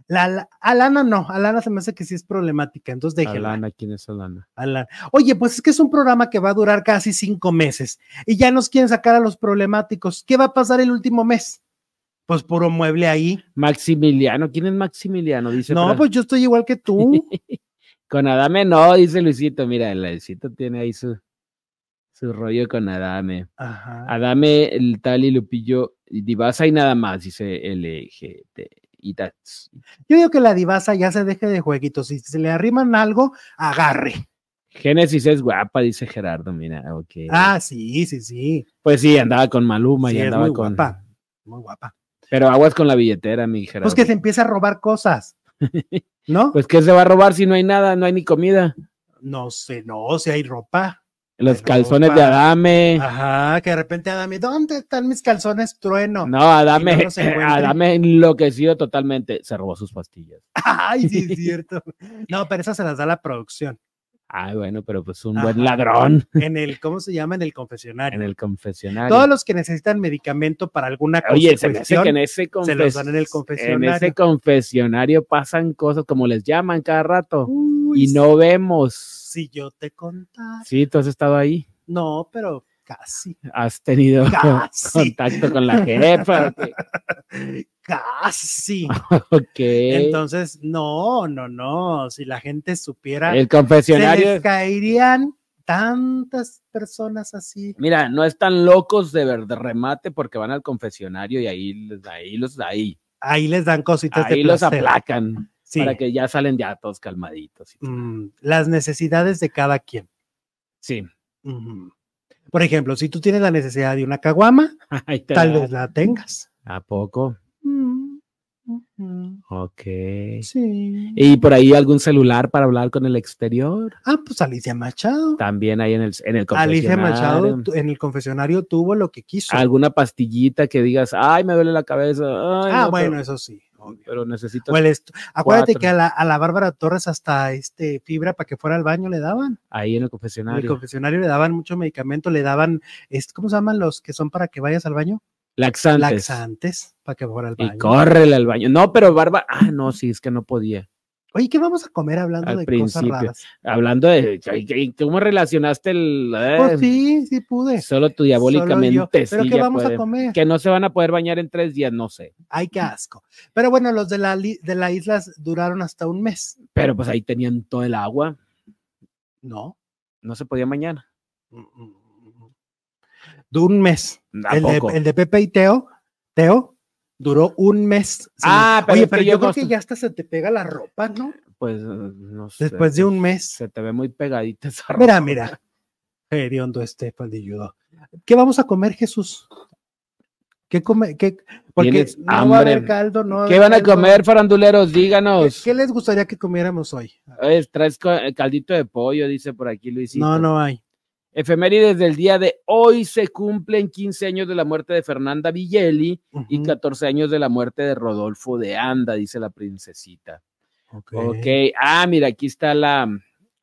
La, la- Alana no, Alana se me hace que sí es problemática, entonces déjenla. Alana, ¿quién es Alana? Alana. Oye, pues es que es un programa que va a durar casi cinco meses y ya nos quieren sacar a los problemáticos. ¿Qué va a pasar el último mes? Pues puro mueble ahí. Maximiliano, ¿quién es Maximiliano? Dice No, pues yo estoy igual que tú. <laughs> Con Adame no, dice Luisito. Mira, el Luisito tiene ahí su, su rollo con Adame. Ajá. Adame, el tal y Lupillo, Divasa y nada más, dice LGT. Y that's. Yo digo que la divasa ya se deje de jueguitos. Si se le arriman algo, agarre. Génesis es guapa, dice Gerardo. Mira, ok. Ah, sí, sí, sí. Pues sí, andaba con Maluma Sí, y es andaba muy con. guapa. Muy guapa. Pero aguas con la billetera, mi Gerardo. Pues que se empieza a robar cosas. <laughs> ¿No? Pues que se va a robar si no hay nada, no hay ni comida. no sé, no, si hay ropa. Los Hay calzones ropa. de Adame. Ajá, que de repente Adame, ¿dónde están mis calzones trueno? No, Adame, no. <laughs> Adame enloquecido totalmente. Se robó sus pastillas. <laughs> Ay, sí, es cierto. No, pero esas se las da la producción. Ay, bueno, pero pues un Ajá. buen ladrón <laughs> En el, ¿cómo se llama? En el confesionario. en el confesionario. Todos los que necesitan medicamento para alguna cosa. Oye, se me hace cuestión, que en ese, se los dan en el en confesionario. ese confesionario pasan cosas como les llaman cada rato Uy, y no vemos. Si yo te contara. Sí, tú has estado ahí. No, pero casi. Has tenido Casi. contacto con la jefa. <laughs> Casi. <laughs> ok. Entonces, no, no, no. Si la gente supiera, el se confesionario. les caerían tantas personas así. Mira, no están locos de, ver, de remate porque van al confesionario y ahí, les- ahí los ahí, Ahí les dan cositas ahí de los placer. aplacan Sí. para que ya salen ya todos calmaditos. Mm, las necesidades de cada quien. Sí. Por ejemplo, si tú tienes la necesidad de una caguama, <laughs> tal da. vez la tengas. ¿A poco? Ok. Sí. Y por ahí algún celular para hablar con el exterior. Ah, pues Alicia Machado. También ahí en el, en el Alicia confesionario. Machado tu- en el confesionario tuvo lo que quiso. Alguna pastillita que digas, ay, me duele la cabeza. ay, ah, no, bueno, pero- eso sí. pero necesito O el estu- Acuérdate cuatro. que a la, a la Bárbara Torres hasta este fibra para que fuera al baño le daban. ahí en el En el confesionario. confesionario le daban mucho medicamento, le daban, ¿cómo se llaman los que son para que vayas al baño? Laxantes. Laxantes, para que fuera al Y baño. córrele al baño. No, pero Barba, ah, no, sí, es que no podía. Oye, ¿qué vamos a comer hablando Al de principio. cosas raras? Hablando de cómo relacionaste el eh, Pues sí, sí pude. solo tu Solo diabólicamente yo. Pero sí ¿qué vamos a comer? que no se van a poder bañar en tres días, no sé. Ay, qué asco. Pero bueno, los de la, de la isla duraron hasta un mes, Pero pues ahí tenían todo el agua, ¿no? no se podía bañar. De un mes. ¿A El de, el de Pepe y Teo, Teo, duró un mes. Ah, pero Oye, pero yo creo que ya hasta se te pega la ropa, ¿no? Pues no sé. Después de un mes. Se te ve muy pegadita esa Mira, ropa. mira. Hediondo este Judo. ¿Qué vamos a comer, Jesús? ¿Qué come? ¿Qué? Porque ¿Tienes no va a haber hambre? caldo, no va ¿Qué van a caldo. comer, faranduleros? ¿Qué, Díganos. qué les gustaría que comiéramos hoy? Traes eh, caldito de pollo, dice por aquí Luisito. No, no hay. Efemérides del día de hoy se cumplen 15 años de la muerte de Fernanda Villeli y Ujú. 14 años de la muerte de Rodolfo de Anda, dice la princesita. Ok. Ok, ah, mira, aquí está la,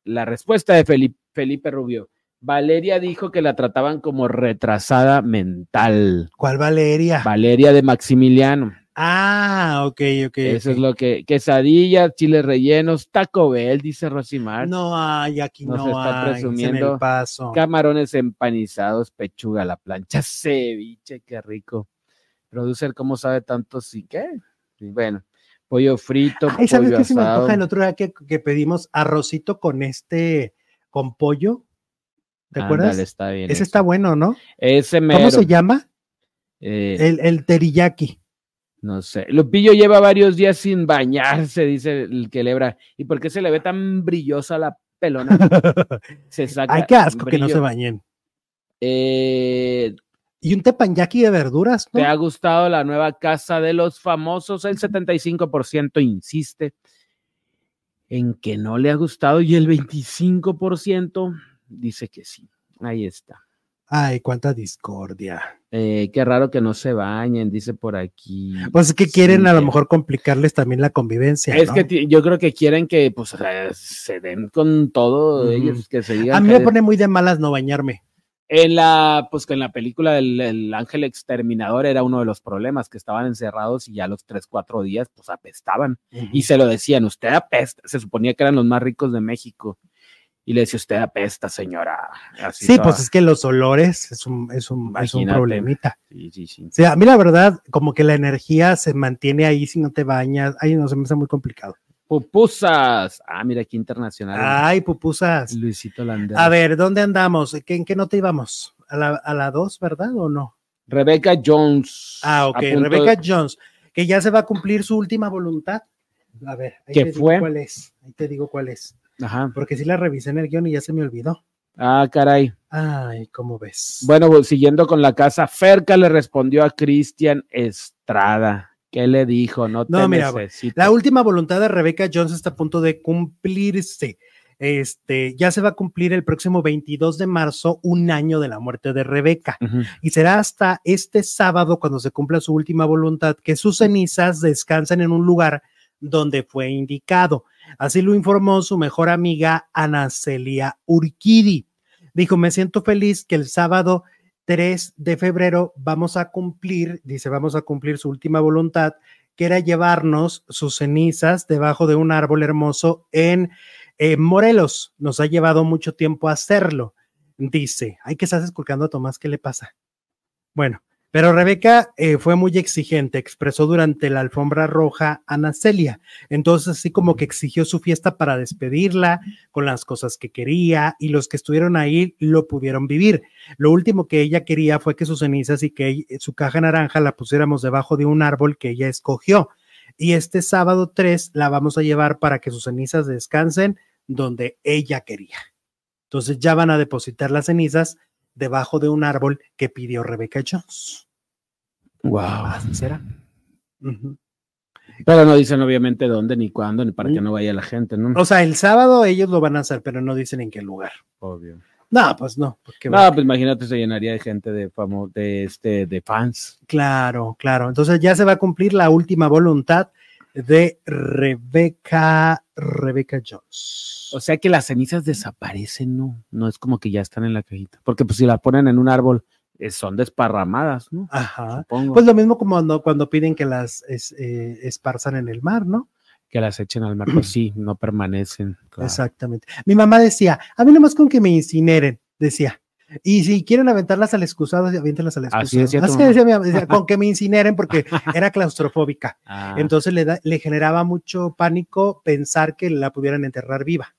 la respuesta de Felipe, Felipe Rubio. Valeria dijo que la trataban como retrasada mental. ¿Cuál Valeria? Valeria de Maximiliano. Ah, ok, ok. Eso es lo que. Quesadillas, chiles rellenos, Taco Bell, dice Rosimar. No hay, aquí Nos no está hay. es en presumiendo. el paso. Camarones empanizados, pechuga a la plancha, ceviche, qué rico. Producer, ¿cómo sabe tanto? Sí, ¿qué? Bueno, pollo frito, Ay, ¿sabes qué se me antoja el otro día que, que pedimos arrocito con este, con pollo? ¿Te Ándale, acuerdas? está bien. Ese eso. está bueno, ¿no? Ese mero, ¿Cómo se llama? eh, El, el teriyaki. No sé. Lupillo lleva varios días sin bañarse, dice el que lebra. ¿Y por qué se le ve tan brillosa la pelona? <laughs> Se saca Ay, qué asco que no se bañen. Eh, Y un tepanyaki de verduras, ¿no? ¿Te ha gustado la nueva casa de los famosos? El 75% insiste en que no le ha gustado y el 25% dice que sí. Ahí está. Ay, cuánta discordia. Eh, qué raro que no se bañen, dice por aquí. Pues es que quieren a lo mejor complicarles también la convivencia. Es ¿no? que yo creo que quieren que pues eh, se den con todo ellos, que se digan a mí me pone muy de malas no bañarme. en la pues que en la película del el ángel exterminador era uno de los problemas que estaban encerrados y ya los tres cuatro días pues apestaban y se lo decían, usted apesta, se suponía que eran los más ricos de México. Y le decía, usted apesta, señora. Así Sí, toda- pues es que los olores es un, es un, es un problemita. Sí, sí, sí. O sea, a mí la verdad, como que la energía se mantiene ahí si no te bañas. Ay, no, se me hace muy complicado. Pupusas. Ah, mira, aquí internacional. Ay, pupusas. Luisito Landeros. A ver, ¿dónde andamos? ¿Qué- ¿En qué nota íbamos? ¿A la, a la dos, verdad o no? Rebeca Jones. Ah, ok. Rebecca de- Jones, que ya se va a cumplir su última voluntad. A ver, ahí ¿Qué te digo fue? cuál es. Ahí te digo cuál es. Ajá. Porque sí la revisé en el guion y ya se me olvidó. Ah, caray. Ay, ¿cómo ves? Bueno, pues, siguiendo con la casa, Ferca le respondió a Cristian Estrada. ¿Qué le dijo? No te No, mira, necesito. La última voluntad de Rebecca Jones está a punto de cumplirse. Este, ya se va a cumplir el próximo 22 de marzo, un año de la muerte de Rebeca. Y será hasta este sábado, cuando se cumpla su última voluntad, que sus cenizas descansen en un lugar donde fue indicado. Así lo informó su mejor amiga Ana Celia Urquidi. Dijo, me siento feliz que el sábado 3 de febrero vamos a cumplir, dice, vamos a cumplir su última voluntad, que era llevarnos sus cenizas debajo de un árbol hermoso en eh, Morelos. Nos ha llevado mucho tiempo hacerlo. Dice, ay, que estás esculcando a Tomás, ¿qué le pasa? Bueno, pero Rebeca eh, fue muy exigente, expresó durante la alfombra roja Ana Celia. Entonces, así como que exigió su fiesta para despedirla con las cosas que quería y los que estuvieron ahí lo pudieron vivir. Lo último que ella quería fue que sus cenizas y que su caja naranja la pusiéramos debajo de un árbol que ella escogió. Y este sábado 3 la vamos a llevar para que sus cenizas descansen donde ella quería. Entonces ya van a depositar las cenizas debajo de un árbol que pidió Rebecca Jones. Wow. Así será. Pero no dicen obviamente dónde, ni cuándo, ni para que no vaya la gente, ¿no? O sea, el sábado ellos lo van a hacer, pero no dicen en qué lugar. Obvio. No, pues no. Porque, No, pues imagínate, se llenaría de gente de famo, de este, de fans. Claro, claro. Entonces ya se va a cumplir la última voluntad de Rebeca, Rebeca Jones. O sea que las cenizas desaparecen, ¿no? No es como que ya están en la cajita. Porque pues si la ponen en un árbol, eh, son desparramadas, ¿no? Ajá. Supongo Pues lo mismo como cuando, cuando piden que las es- eh, esparzan en el mar, ¿no? que las echen al mar, pues <clears throat> sí, no permanecen. claro. Exactamente. Mi mamá decía, a mí nomás con que me incineren, decía. Y si quieren aventarlas al excusado, aviéntenlas al excusado. Así decía Así decía mi mamá, decía, con que me incineren porque <laughs> era claustrofóbica. Ah, Entonces le, da- le generaba mucho pánico pensar que la pudieran enterrar viva.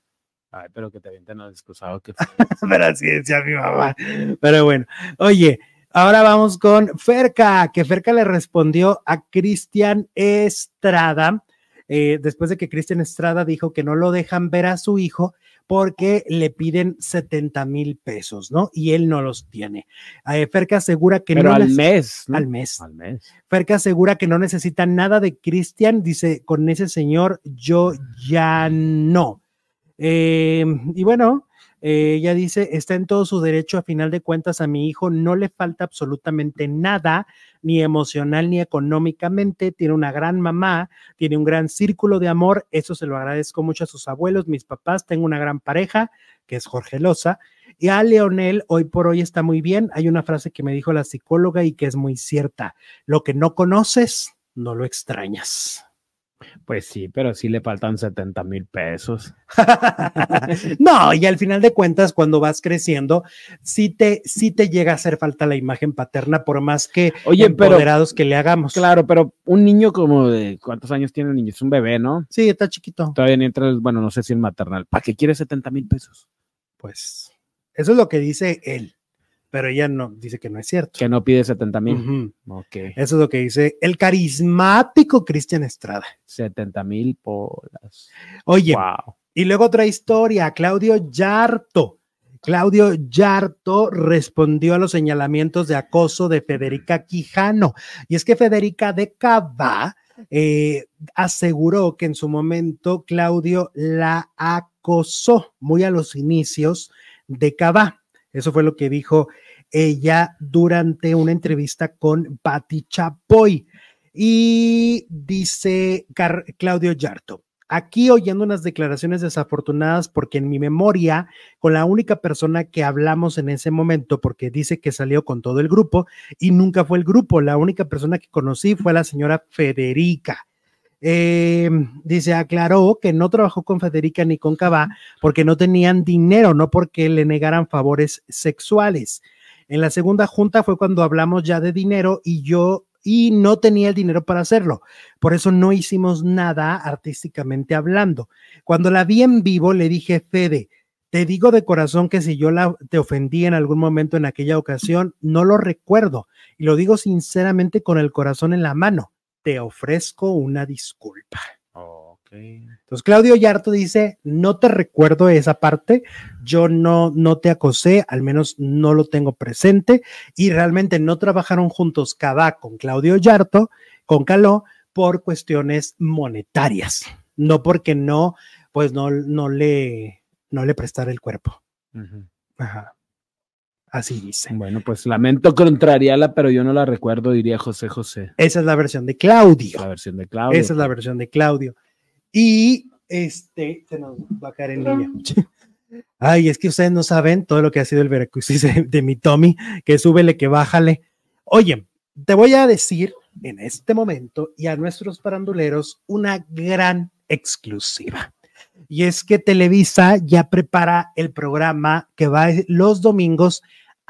ay, pero que te avienten al excusado. Que... <laughs> Pero así decía mi mamá. Pero bueno, oye, ahora vamos con Ferca, que Ferca le respondió a Cristian Estrada, eh, después de que Cristian Estrada dijo que no lo dejan ver a su hijo porque le piden 70 mil pesos, ¿no? Y él no los tiene. Eh, Ferca asegura que Pero no al mes. ¿no? al mes. Al mes. Ferca asegura que no necesita nada de Cristian, dice, con ese señor yo ya no. Eh, y bueno, eh, ella dice, está en todo su derecho, a final de cuentas a mi hijo no le falta absolutamente nada, ni emocional ni económicamente, tiene una gran mamá, tiene un gran círculo de amor, eso se lo agradezco mucho a sus abuelos, mis papás, tengo una gran pareja, que es Jorge Loza, y a Leonel hoy por hoy está muy bien. Hay una frase que me dijo la psicóloga y que es muy cierta. Lo que no conoces, no lo extrañas. Pues sí, pero sí le faltan 70 mil pesos. <laughs> no, y al final de cuentas, cuando vas creciendo, sí te, sí te llega a hacer falta la imagen paterna, por más que Oye, pero- empoderados que le hagamos. Claro, pero un niño como de cuántos años tiene el niño, es un bebé, ¿no? Sí, está chiquito. Todavía ni entra, bueno, no sé si el maternal. ¿Para qué quiere 70 mil pesos? Pues eso es lo que dice él, pero ella no dice que no es cierto. Que no pide 70 mil. Eso es lo que dice el carismático Cristian Estrada. 70 mil polas. Oye, Wow. Y luego otra historia, Claudio Yarto. Claudio Yarto respondió a los señalamientos de acoso de Federica Quijano. Y es que Federica de Cava eh, aseguró que en su momento Claudio la acosó muy a los inicios de Cava. Eso fue lo que dijo ella durante una entrevista con Patti Chapoy. Y dice Claudio Yarto, aquí oyendo unas declaraciones desafortunadas porque en mi memoria, con la única persona que hablamos en ese momento, porque dice que salió con todo el grupo y nunca fue el grupo, la única persona que conocí fue la señora Federica. Eh, dice, aclaró que no trabajó con Federica ni con Cabá porque no tenían dinero, no porque le negaran favores sexuales. En la segunda junta fue cuando hablamos ya de dinero y yo y no tenía el dinero para hacerlo. Por eso no hicimos nada artísticamente hablando. Cuando la vi en vivo le dije, Fede, te digo de corazón que si yo la, te ofendí en algún momento en aquella ocasión, no lo recuerdo. Y lo digo sinceramente con el corazón en la mano. Te ofrezco una disculpa. Ok. Entonces Claudio Yarto dice, no te recuerdo esa parte, yo no, no te acosé, al menos no lo tengo presente y realmente no trabajaron juntos Cabá con Claudio Yarto, con Caló, por cuestiones monetarias, no porque no, pues no, no le, no le prestara el cuerpo. Ajá. Así dice. Bueno, pues lamento contrariarla, pero yo no la recuerdo, diría José José. Esa es la versión de Claudio. La versión de Claudio. Esa es la versión de Claudio. Y este, se nos va a caer en línea. <laughs> Ay, es que ustedes no saben todo lo que ha sido el Veracruz de, mi Tommy, que súbele, que bájale. Oye, te voy a decir en este momento y a nuestros paranduleros una gran exclusiva. Y es que Televisa ya prepara el programa que va los domingos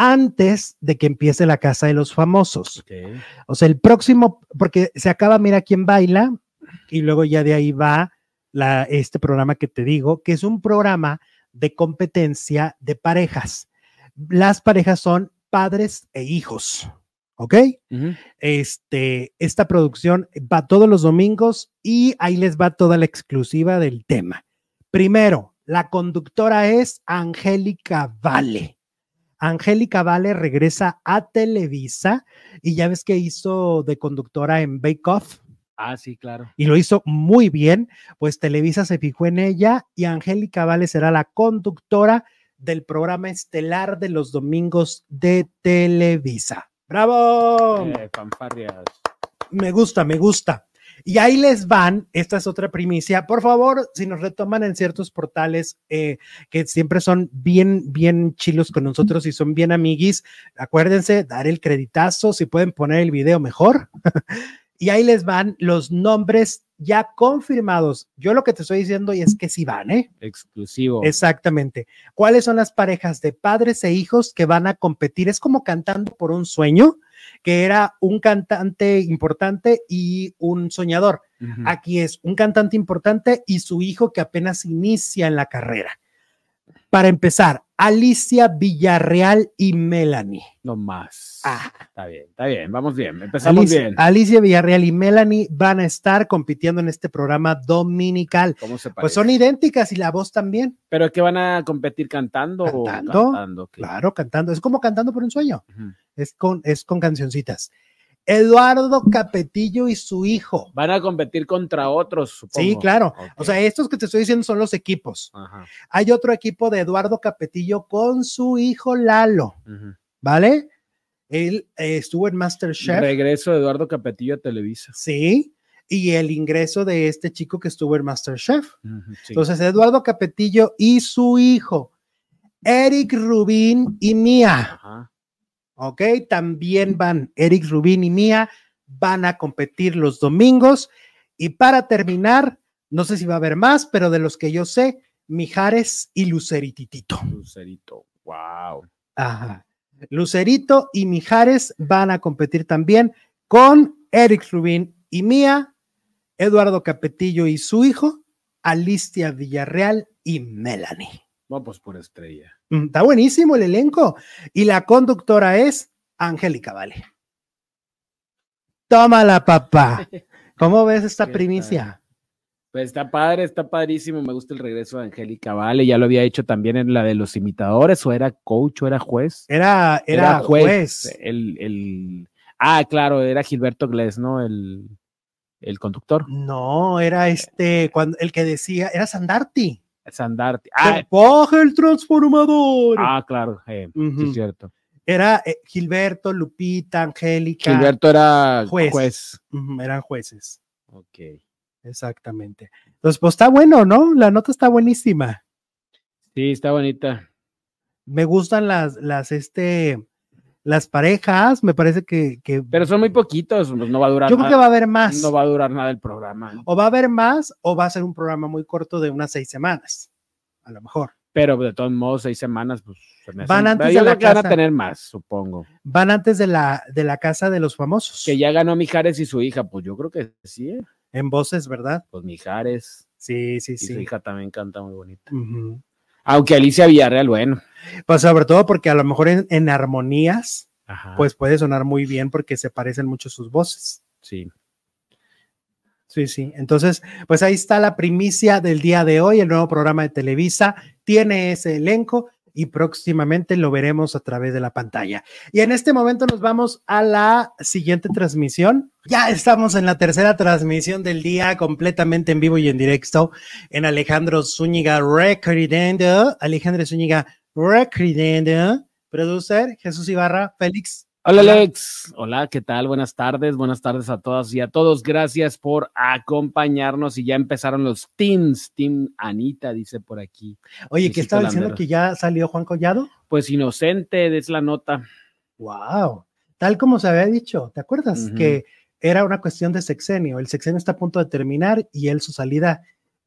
antes de que empiece la Casa de los Famosos. O sea, el próximo, porque se acaba Mira quién baila y luego ya de ahí va la, este programa que te digo, que es un programa de competencia de parejas. Las parejas son padres e hijos, ¿ok? Este, esta producción va todos los domingos y ahí les va toda la exclusiva del tema. Primero, la conductora es Angélica Vale. Angélica Vale regresa a Televisa y ya ves que hizo de conductora en Bake Off Ah, sí, claro. y lo hizo muy bien, pues Televisa se fijó en ella y Angélica Vale será la conductora del programa estelar de los domingos de Televisa. ¡Bravo! Eh. Me gusta, me gusta. Y ahí les van, esta es otra primicia. Por favor, si nos retoman en ciertos portales eh, que siempre son bien, bien chilos con nosotros y son bien amiguis, acuérdense, dar el creditazo, si pueden poner el video mejor. <laughs> y ahí les van los nombres ya confirmados. Yo lo que te estoy diciendo y es que sí van, ¿eh? Exclusivo. Exactamente. ¿Cuáles son las parejas de padres e hijos que van a competir? Es como cantando por un sueño, que era un cantante importante y un soñador. Aquí es un cantante importante y su hijo que apenas inicia en la carrera. Para empezar, Alicia Villarreal y Melanie. No más. Ah. Está bien, está bien. Vamos bien. Empezamos Alicia, bien. Alicia Villarreal y Melanie van a estar compitiendo en este programa dominical. ¿Cómo se parece? Pues son idénticas y la voz también. ¿Pero que van a competir cantando, Cantando, o cantando? ¿Qué? Claro, cantando. Es como cantando por un sueño. Es con, es con cancioncitas. Eduardo Capetillo y su hijo. Van a competir contra otros, supongo. Sí, claro. O sea, estos que te estoy diciendo son los equipos. Ajá. Hay otro equipo de Eduardo Capetillo con su hijo Lalo. ¿vale? Él eh, estuvo en Masterchef. Regreso de Eduardo Capetillo a Televisa. Sí. Y el ingreso de este chico que estuvo en Masterchef. Sí. Entonces, Eduardo Capetillo y su hijo, Eric Rubín y Mía. Ajá. ¿Ok? También van Eric Rubín y Mía, van a competir los domingos. Y para terminar, no sé si va a haber más, pero de los que yo sé, Mijares y Lucerititito. Lucerito. Wow. Ajá. Lucerito y Mijares van a competir también con Eric Rubín y Mía, Eduardo Capetillo y su hijo, Alicia Villarreal y Melanie. Pues por estrella. Mm, Está buenísimo el elenco. Y la conductora es Angélica Vale. Tómala, papá. ¿Cómo ves esta <laughs> ¿Qué primicia? Pues está padre, está padrísimo. Me gusta el regreso de Angélica Vale. Ya lo había hecho también en la de los imitadores, o era coach, o era juez. Era, era, juez. El, el... Ah, claro, era Gilberto Glés, ¿no? El, el conductor. No, era este, cuando el que decía, era Sandarti. Sandarte. Ah, ¡Baja el transformador! ah, claro, eh, sí es cierto. Era eh, Gilberto, Lupita, Angélica. Gilberto era Juez. juez. Eran jueces. Ok. Exactamente. Entonces, pues está bueno, ¿no? La nota está buenísima. Sí, está bonita. Me gustan las, las, este, las parejas. Me parece que, que Pero son muy poquitos, pues no va a durar yo creo que nada. va a haber más. No va a durar nada el programa. O va a haber más, o va a ser un programa muy corto de unas seis semanas. A lo mejor. Pero de todos modos, seis semanas, pues se me Van hacen- antes yo de la van a casa. tener más, supongo. Van antes de la, de la casa de los famosos. Que ya ganó Mijares y su hija, pues yo creo que sí, ¿eh? En voces, ¿verdad? pues Mijares Sí, sí, y su sí. hija también canta muy bonita. Ujú. Aunque Alicia Villarreal, bueno. Pues sobre todo porque a lo mejor en, en armonías, Ajá, pues puede sonar muy bien porque se parecen mucho sus voces. sí. Sí, sí. Entonces, pues ahí está la primicia del día de hoy. El nuevo programa de Televisa tiene ese elenco y próximamente lo veremos a través de la pantalla. Y en este momento nos vamos a la siguiente transmisión. Ya estamos en la tercera transmisión del día, completamente en vivo y en directo, en Alejandro Zúñiga Recordando. Alejandro Zúñiga Recordando. Producer Jesús Ibarra, Félix. Hola. Alex, hola, ¿qué tal? Buenas tardes, buenas tardes a todas y a todos. Gracias por acompañarnos y ya empezaron los teams. Team Anita dice por aquí. Oye, ¿qué estaba diciendo que ya salió Juan Collado? Pues inocente, es la nota. Wow, tal como se había dicho, ¿te acuerdas? Que era una cuestión de sexenio. El sexenio está a punto de terminar y él su salida,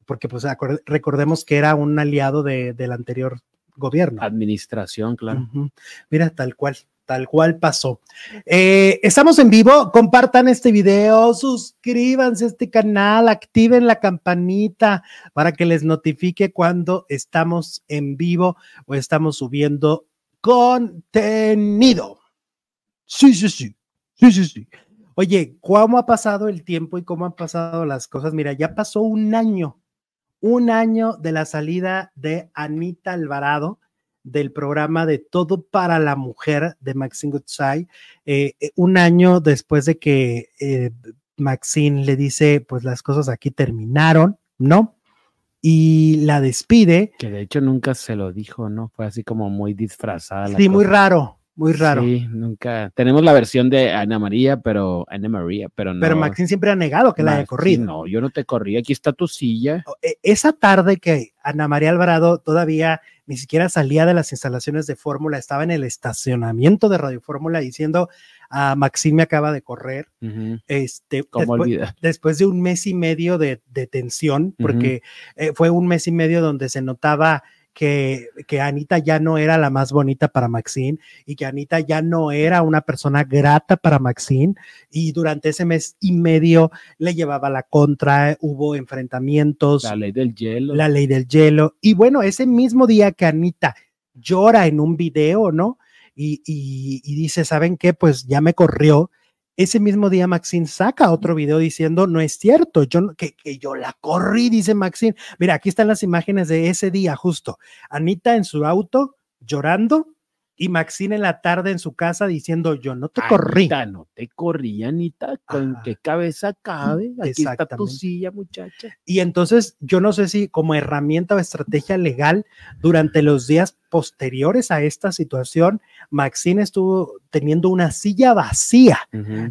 porque pues recordemos que era un aliado de- del anterior gobierno. Administración, claro. Mira, tal cual, tal cual pasó. Eh, estamos en vivo, compartan este video, suscríbanse a este canal, activen la campanita para que les notifique cuando estamos en vivo o estamos subiendo contenido. Sí, sí, sí, sí, sí, sí. Oye, ¿cómo ha pasado el tiempo y cómo han pasado las cosas? Mira, ya pasó un año, un año de la salida de Anita Alvarado del programa de Todo para la Mujer de Maxine Goodside, eh, eh, un año después de que eh, Maxine le dice, pues las cosas aquí terminaron, ¿no? Y la despide. Que de hecho nunca se lo dijo, ¿no? Fue así como muy disfrazada. la Sí, muy raro, Muy raro. Sí, nunca. Tenemos la versión de Ana María, pero Ana María, pero no. Pero Maxine siempre ha negado que la haya corrido. No, yo no te corrí. Aquí está tu silla. E- Esa tarde que Ana María Alvarado todavía ni siquiera salía de las instalaciones de Fórmula, estaba en el estacionamiento de Radio Fórmula diciendo a Maxine me acaba de correr. Ujú. Este, ¿Cómo después, olvidar? después de un mes y medio de, de tensión, porque eh, fue un mes y medio donde se notaba que, que Anita ya no era la más bonita para Maxine y que Anita ya no era una persona grata para Maxine y durante ese mes y medio le llevaba la contra, hubo enfrentamientos, La ley del hielo. la ley del hielo y bueno, ese mismo día que Anita llora en un video, ¿no? Y, y- y dice, ¿saben qué? Pues ya me corrió. Ese mismo día Maxine saca otro video diciendo, no es cierto, yo que, que yo la corrí, dice Maxine. Mira, aquí están las imágenes de ese día justo. Anita en su auto llorando y Maxine en la tarde en su casa diciendo, yo no te corrí. No te corrí, Anita. ¿Con qué cabeza cabe? Aquí está tu silla, muchacha. Y entonces yo no sé si como herramienta o estrategia legal durante los días posteriores a esta situación, Maxine estuvo teniendo una silla vacía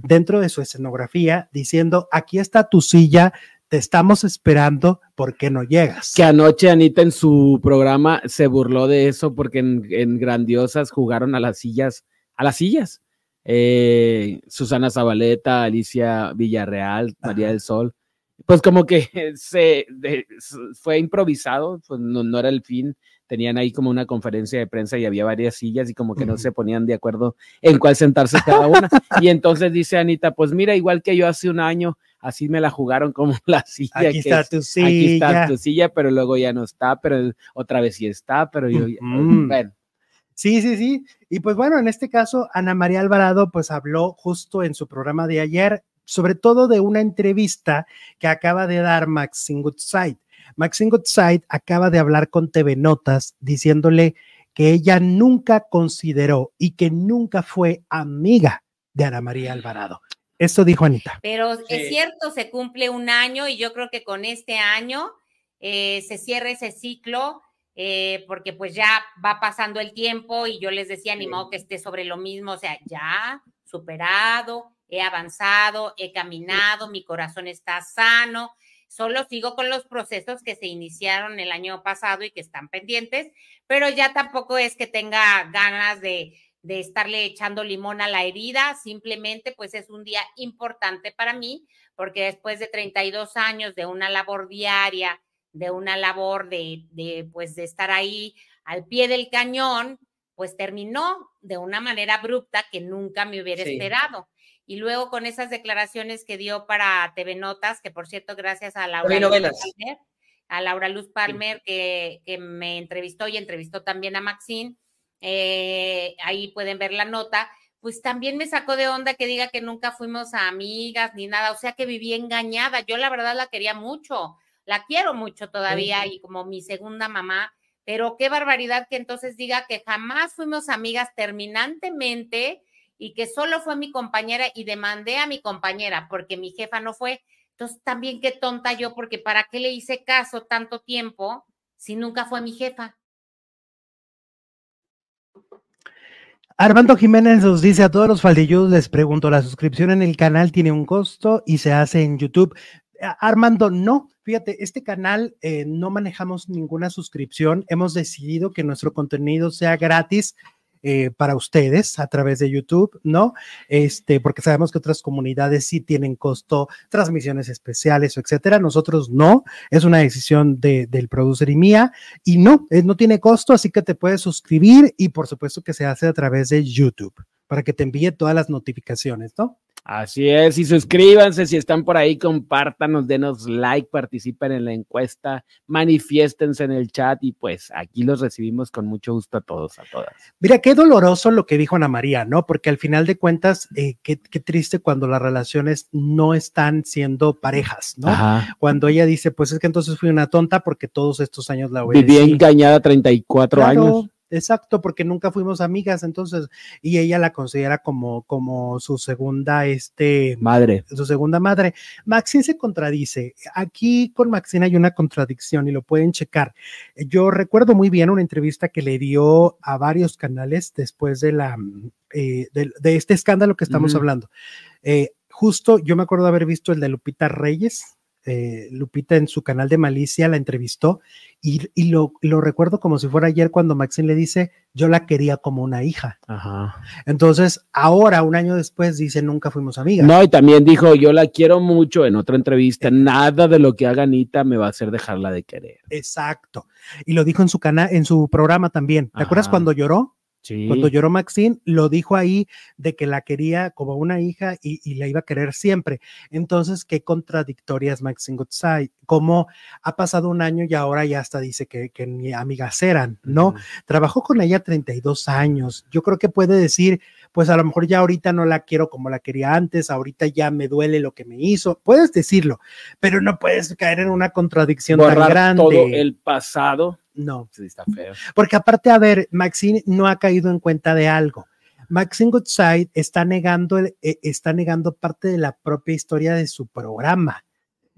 dentro de su escenografía diciendo, aquí está tu silla, te estamos esperando, ¿por qué no llegas? Que anoche Anita en su programa se burló de eso porque en, en Grandiosas jugaron a las sillas, a las sillas. Eh, Susana Zabaleta, Alicia Villarreal, María Ajá. del Sol. Pues como que <laughs> se de- fue improvisado, pues no, no era el fin. Tenían ahí como una conferencia de prensa y había varias sillas y como que no se ponían de acuerdo en cuál sentarse cada una. <laughs> Y entonces dice Anita, pues mira, igual que yo hace un año, así me la jugaron como la <laughs> silla. Aquí que está es- tu silla. aquí está tu silla, pero luego ya no está, pero otra vez sí está, pero yo, bueno, Sí, sí, sí. Y pues bueno, en este caso, Ana María Alvarado pues habló justo en su programa de ayer, sobre todo de una entrevista que acaba de dar Maxine Goodside. Maxine Goodside acaba de hablar con TV Notas diciéndole que ella nunca consideró y que nunca fue amiga de Ana María Alvarado. Esto dijo Anita. Pero Sí. es cierto, se cumple un año y yo creo que con este año eh, se cierra ese ciclo, eh, porque pues ya va pasando el tiempo y yo les decía, ni modo que esté sobre lo mismo, o sea, ya superado, he avanzado, he caminado, mi corazón está sano, solo sigo con los procesos que se iniciaron el año pasado y que están pendientes, pero ya tampoco es que tenga ganas de de estarle echando limón a la herida, simplemente pues es un día importante para mí, porque después de 32 años de una labor diaria, de una labor de, de pues de estar ahí al pie del cañón, pues terminó de una manera abrupta que nunca me hubiera Sí. esperado. Y luego con esas declaraciones que dio para TV Notas, que por cierto, gracias a Laura Luz. Palmer, a Laura Luz Palmer, que, que me entrevistó y entrevistó también a Maxine, eh, ahí pueden ver la nota, pues también me sacó de onda que diga que nunca fuimos amigas ni nada, o sea que viví engañada. Yo la verdad la quería mucho, la quiero mucho todavía y como mi segunda mamá, pero qué barbaridad que entonces diga que jamás fuimos amigas terminantemente y que solo fue mi compañera y demandé a mi compañera porque mi jefa no fue. Entonces también qué tonta yo, porque ¿para qué le hice caso tanto tiempo si nunca fue mi jefa? Armando Jiménez nos dice a todos los faldilludos, les pregunto, ¿la suscripción en el canal tiene un costo y se hace en YouTube? A- Armando, no, fíjate, este canal eh, no manejamos ninguna suscripción, hemos decidido que nuestro contenido sea gratis. Eh, para ustedes a través de YouTube, ¿no? Este, porque sabemos que otras comunidades sí tienen costo, transmisiones especiales etcétera. Nosotros no, es una decisión de- del producer y mía. Y no, eh, no tiene costo, así que te puedes suscribir y por supuesto que se hace a través de YouTube para que te envíe todas las notificaciones, ¿no? Así es. Y suscríbanse si están por ahí, compártanos, denos like, participen en la encuesta, manifiéstense en el chat y pues aquí los recibimos con mucho gusto a todos, a todas. Mira, qué doloroso lo que dijo Ana María, ¿no? Porque al final de cuentas, eh, qué, qué triste cuando las relaciones no están siendo parejas, ¿no? Ajá. Cuando ella dice, pues es que entonces fui una tonta porque todos estos años la Viví obedecí. engañada 34 Claro, años. Exacto, porque nunca fuimos amigas, entonces, y ella la considera como, como su segunda, este, Madre. su segunda madre. Maxine se contradice. Aquí con Maxine hay una contradicción y lo pueden checar. Yo recuerdo muy bien una entrevista que le dio a varios canales después de la eh, de, de este escándalo que estamos hablando. Eh, justo yo me acuerdo haber visto el de Lupita Reyes. Eh, Lupita en su canal de Malicia la entrevistó y, y lo, lo recuerdo como si fuera ayer cuando Maxine le dice, yo la quería como una hija. Ajá. Entonces, ahora, un año después, dice, nunca fuimos amigas. No, y también dijo, yo la quiero mucho en otra entrevista, nada de lo que haga Anita me va a hacer dejarla de querer. Exacto. Y lo dijo en su canal, en su programa también. ¿Te acuerdas cuando lloró? Sí. Cuando lloró Maxine, lo dijo ahí de que la quería como una hija y, y la iba a querer siempre. Entonces, qué contradictoria es Maxine Goodside. Como ha pasado un año y ahora ya hasta dice que, que ni amigas eran, ¿no? Ujú. Trabajó con ella 32 años. Yo creo que puede decir, pues a lo mejor ya ahorita no la quiero como la quería antes, ahorita ya me duele lo que me hizo. Puedes decirlo, pero no puedes caer en una contradicción tan grande. todo el pasado. No. Sí, está feo. Porque aparte, a ver, Maxine no ha caído en cuenta de algo. Maxine Goodside está negando, el- eh, está negando parte de la propia historia de su programa.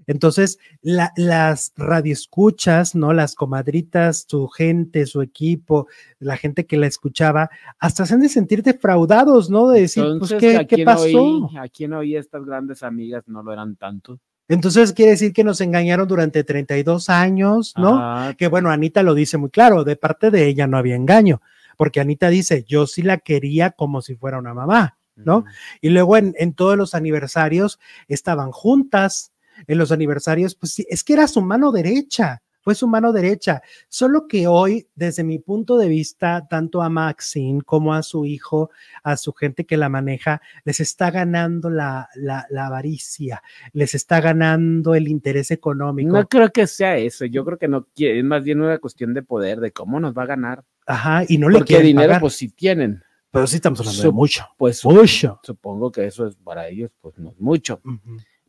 Entonces, la- las radioescuchas, ¿no? Las comadritas, su gente, su equipo, la gente que la escuchaba, hasta se han de sentir defraudados, ¿no? De decir, Entonces, pues, ¿qué, ¿a qué pasó? oí? ¿A quién oí estas grandes amigas? No lo eran tanto. Entonces, quiere decir que nos engañaron durante 32 años, ¿no? Ah, que bueno, Anita lo dice muy claro, de parte de ella no había engaño, porque Anita dice, yo sí la quería como si fuera una mamá, ¿no? Y luego en, en todos los aniversarios estaban juntas, en los aniversarios, pues sí, es que era su mano derecha, fue su mano derecha, solo que hoy, desde mi punto de vista, tanto a Maxine como a su hijo, a su gente que la maneja, les está ganando la, la, la avaricia, les está ganando el interés económico. No creo que sea eso. Yo creo que no quiere, es más bien una cuestión de poder, de cómo nos va a ganar. Ajá, y no le Porque quieren dinero, pagar. pues sí tienen. Pero sí estamos hablando de mucho. Pues Mucho. supongo que eso es para ellos, pues no es mucho.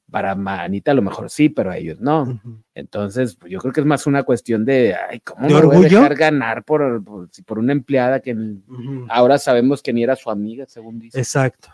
Para Manita a lo mejor sí, pero a ellos no. ujú. Entonces, pues, yo creo que es más una cuestión de, ay, ¿cómo ¿De me voy a orgullo? dejar ganar por, por, por una empleada que n- Ujú. ahora sabemos que ni era su amiga, según dice? Exacto.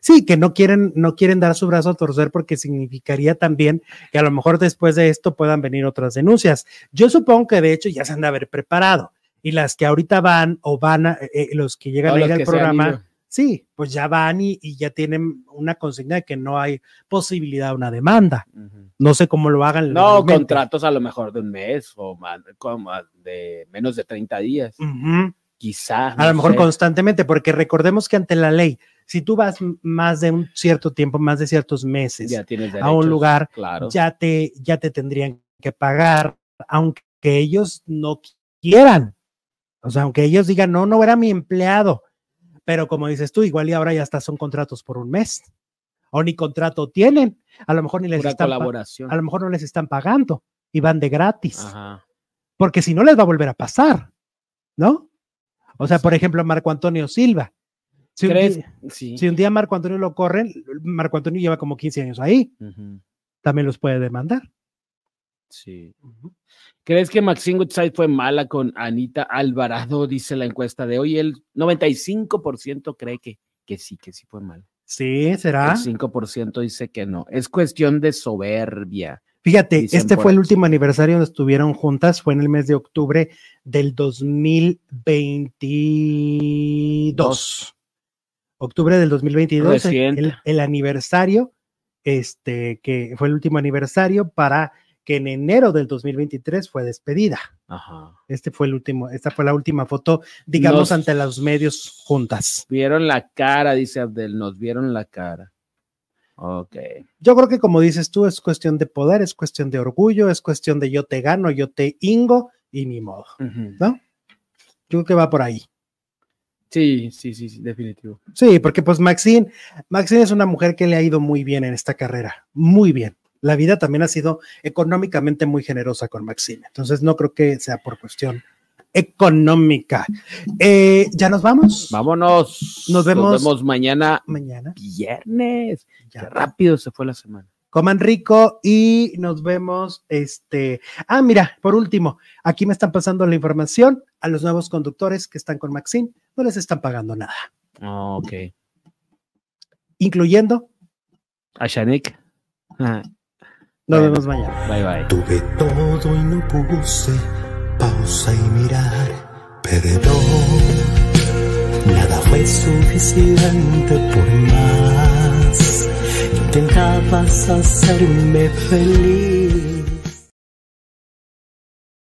Sí, que no quieren, no quieren dar su brazo a torcer porque significaría también que a lo mejor después de esto puedan venir otras denuncias. Yo supongo que de hecho ya se han de haber preparado y las que ahorita van o van a, eh, eh, los que llegan a ir al programa. Sí, pues ya van y, y ya tienen una consigna de que no hay posibilidad de una demanda. Ujú. No sé cómo lo hagan. No, contratos a lo mejor de un mes o más, como de menos de 30 días, Ujú. quizá. A no lo mejor sé. constantemente, porque recordemos que ante la ley, si tú vas más de un cierto tiempo, más de ciertos meses ya tienes a un derechos, lugar, claro. ya te, ya te tendrían que pagar, aunque ellos no quieran. O sea, aunque ellos digan, no, no era mi empleado. Pero como dices tú, igual y ahora ya hasta son contratos por un mes. O ni contrato tienen. A lo mejor ni les Pura están colaboración. a lo mejor no les están pagando y van de gratis. Ajá. Porque si no les va a volver a pasar. ¿No? O sea, por ejemplo, Marco Antonio Silva. Si un, día, Sí. si un día Marco Antonio lo corren, Marco Antonio lleva como 15 años ahí, también los puede demandar. Sí. ¿Crees que Maxine Goodside fue mala con Anita Alvarado? Dice la encuesta de hoy. El 95% cree que, que sí, que sí fue mal. Sí, será. El 5% dice que no. Es cuestión de soberbia. Fíjate, Dicen este fue el último aniversario donde estuvieron juntas, fue en el mes de octubre del 2022. Octubre del 2022, el, Reciente. el- el aniversario, este, que fue el último aniversario para que en enero del 2023 fue despedida. Ajá. Este fue el último, esta fue la última foto, digamos, Nos- ante los medios juntas. Vieron la cara, dice Abdel. Nos vieron la cara. Ok. Yo creo que como dices tú, es cuestión de poder, es cuestión de orgullo, es cuestión de yo te gano, yo te ingo y ni modo. ¿no? Yo creo que va por ahí. Sí, sí, sí, sí, definitivo. Sí, porque pues Maxine, Maxine es una mujer que le ha ido muy bien en esta carrera, muy bien. La vida también ha sido económicamente muy generosa con Maxine, entonces no creo que sea por cuestión económica. Eh, ya nos vamos. Vámonos. Nos vemos- Nos vemos mañana Mañana. viernes. Ya. Qué rápido se fue la semana. Coman rico y nos vemos. Este, ah, mira, por último, aquí me están pasando la información a los nuevos conductores que están con Maxine, no les están pagando nada, Oh, ok. incluyendo. A Shanik. Ah, Nos Bueno. vemos mañana. Bye bye. Tuve todo y no puse pausa y mirar, perdón. Nada fue suficiente por más. Intentabas hacerme feliz.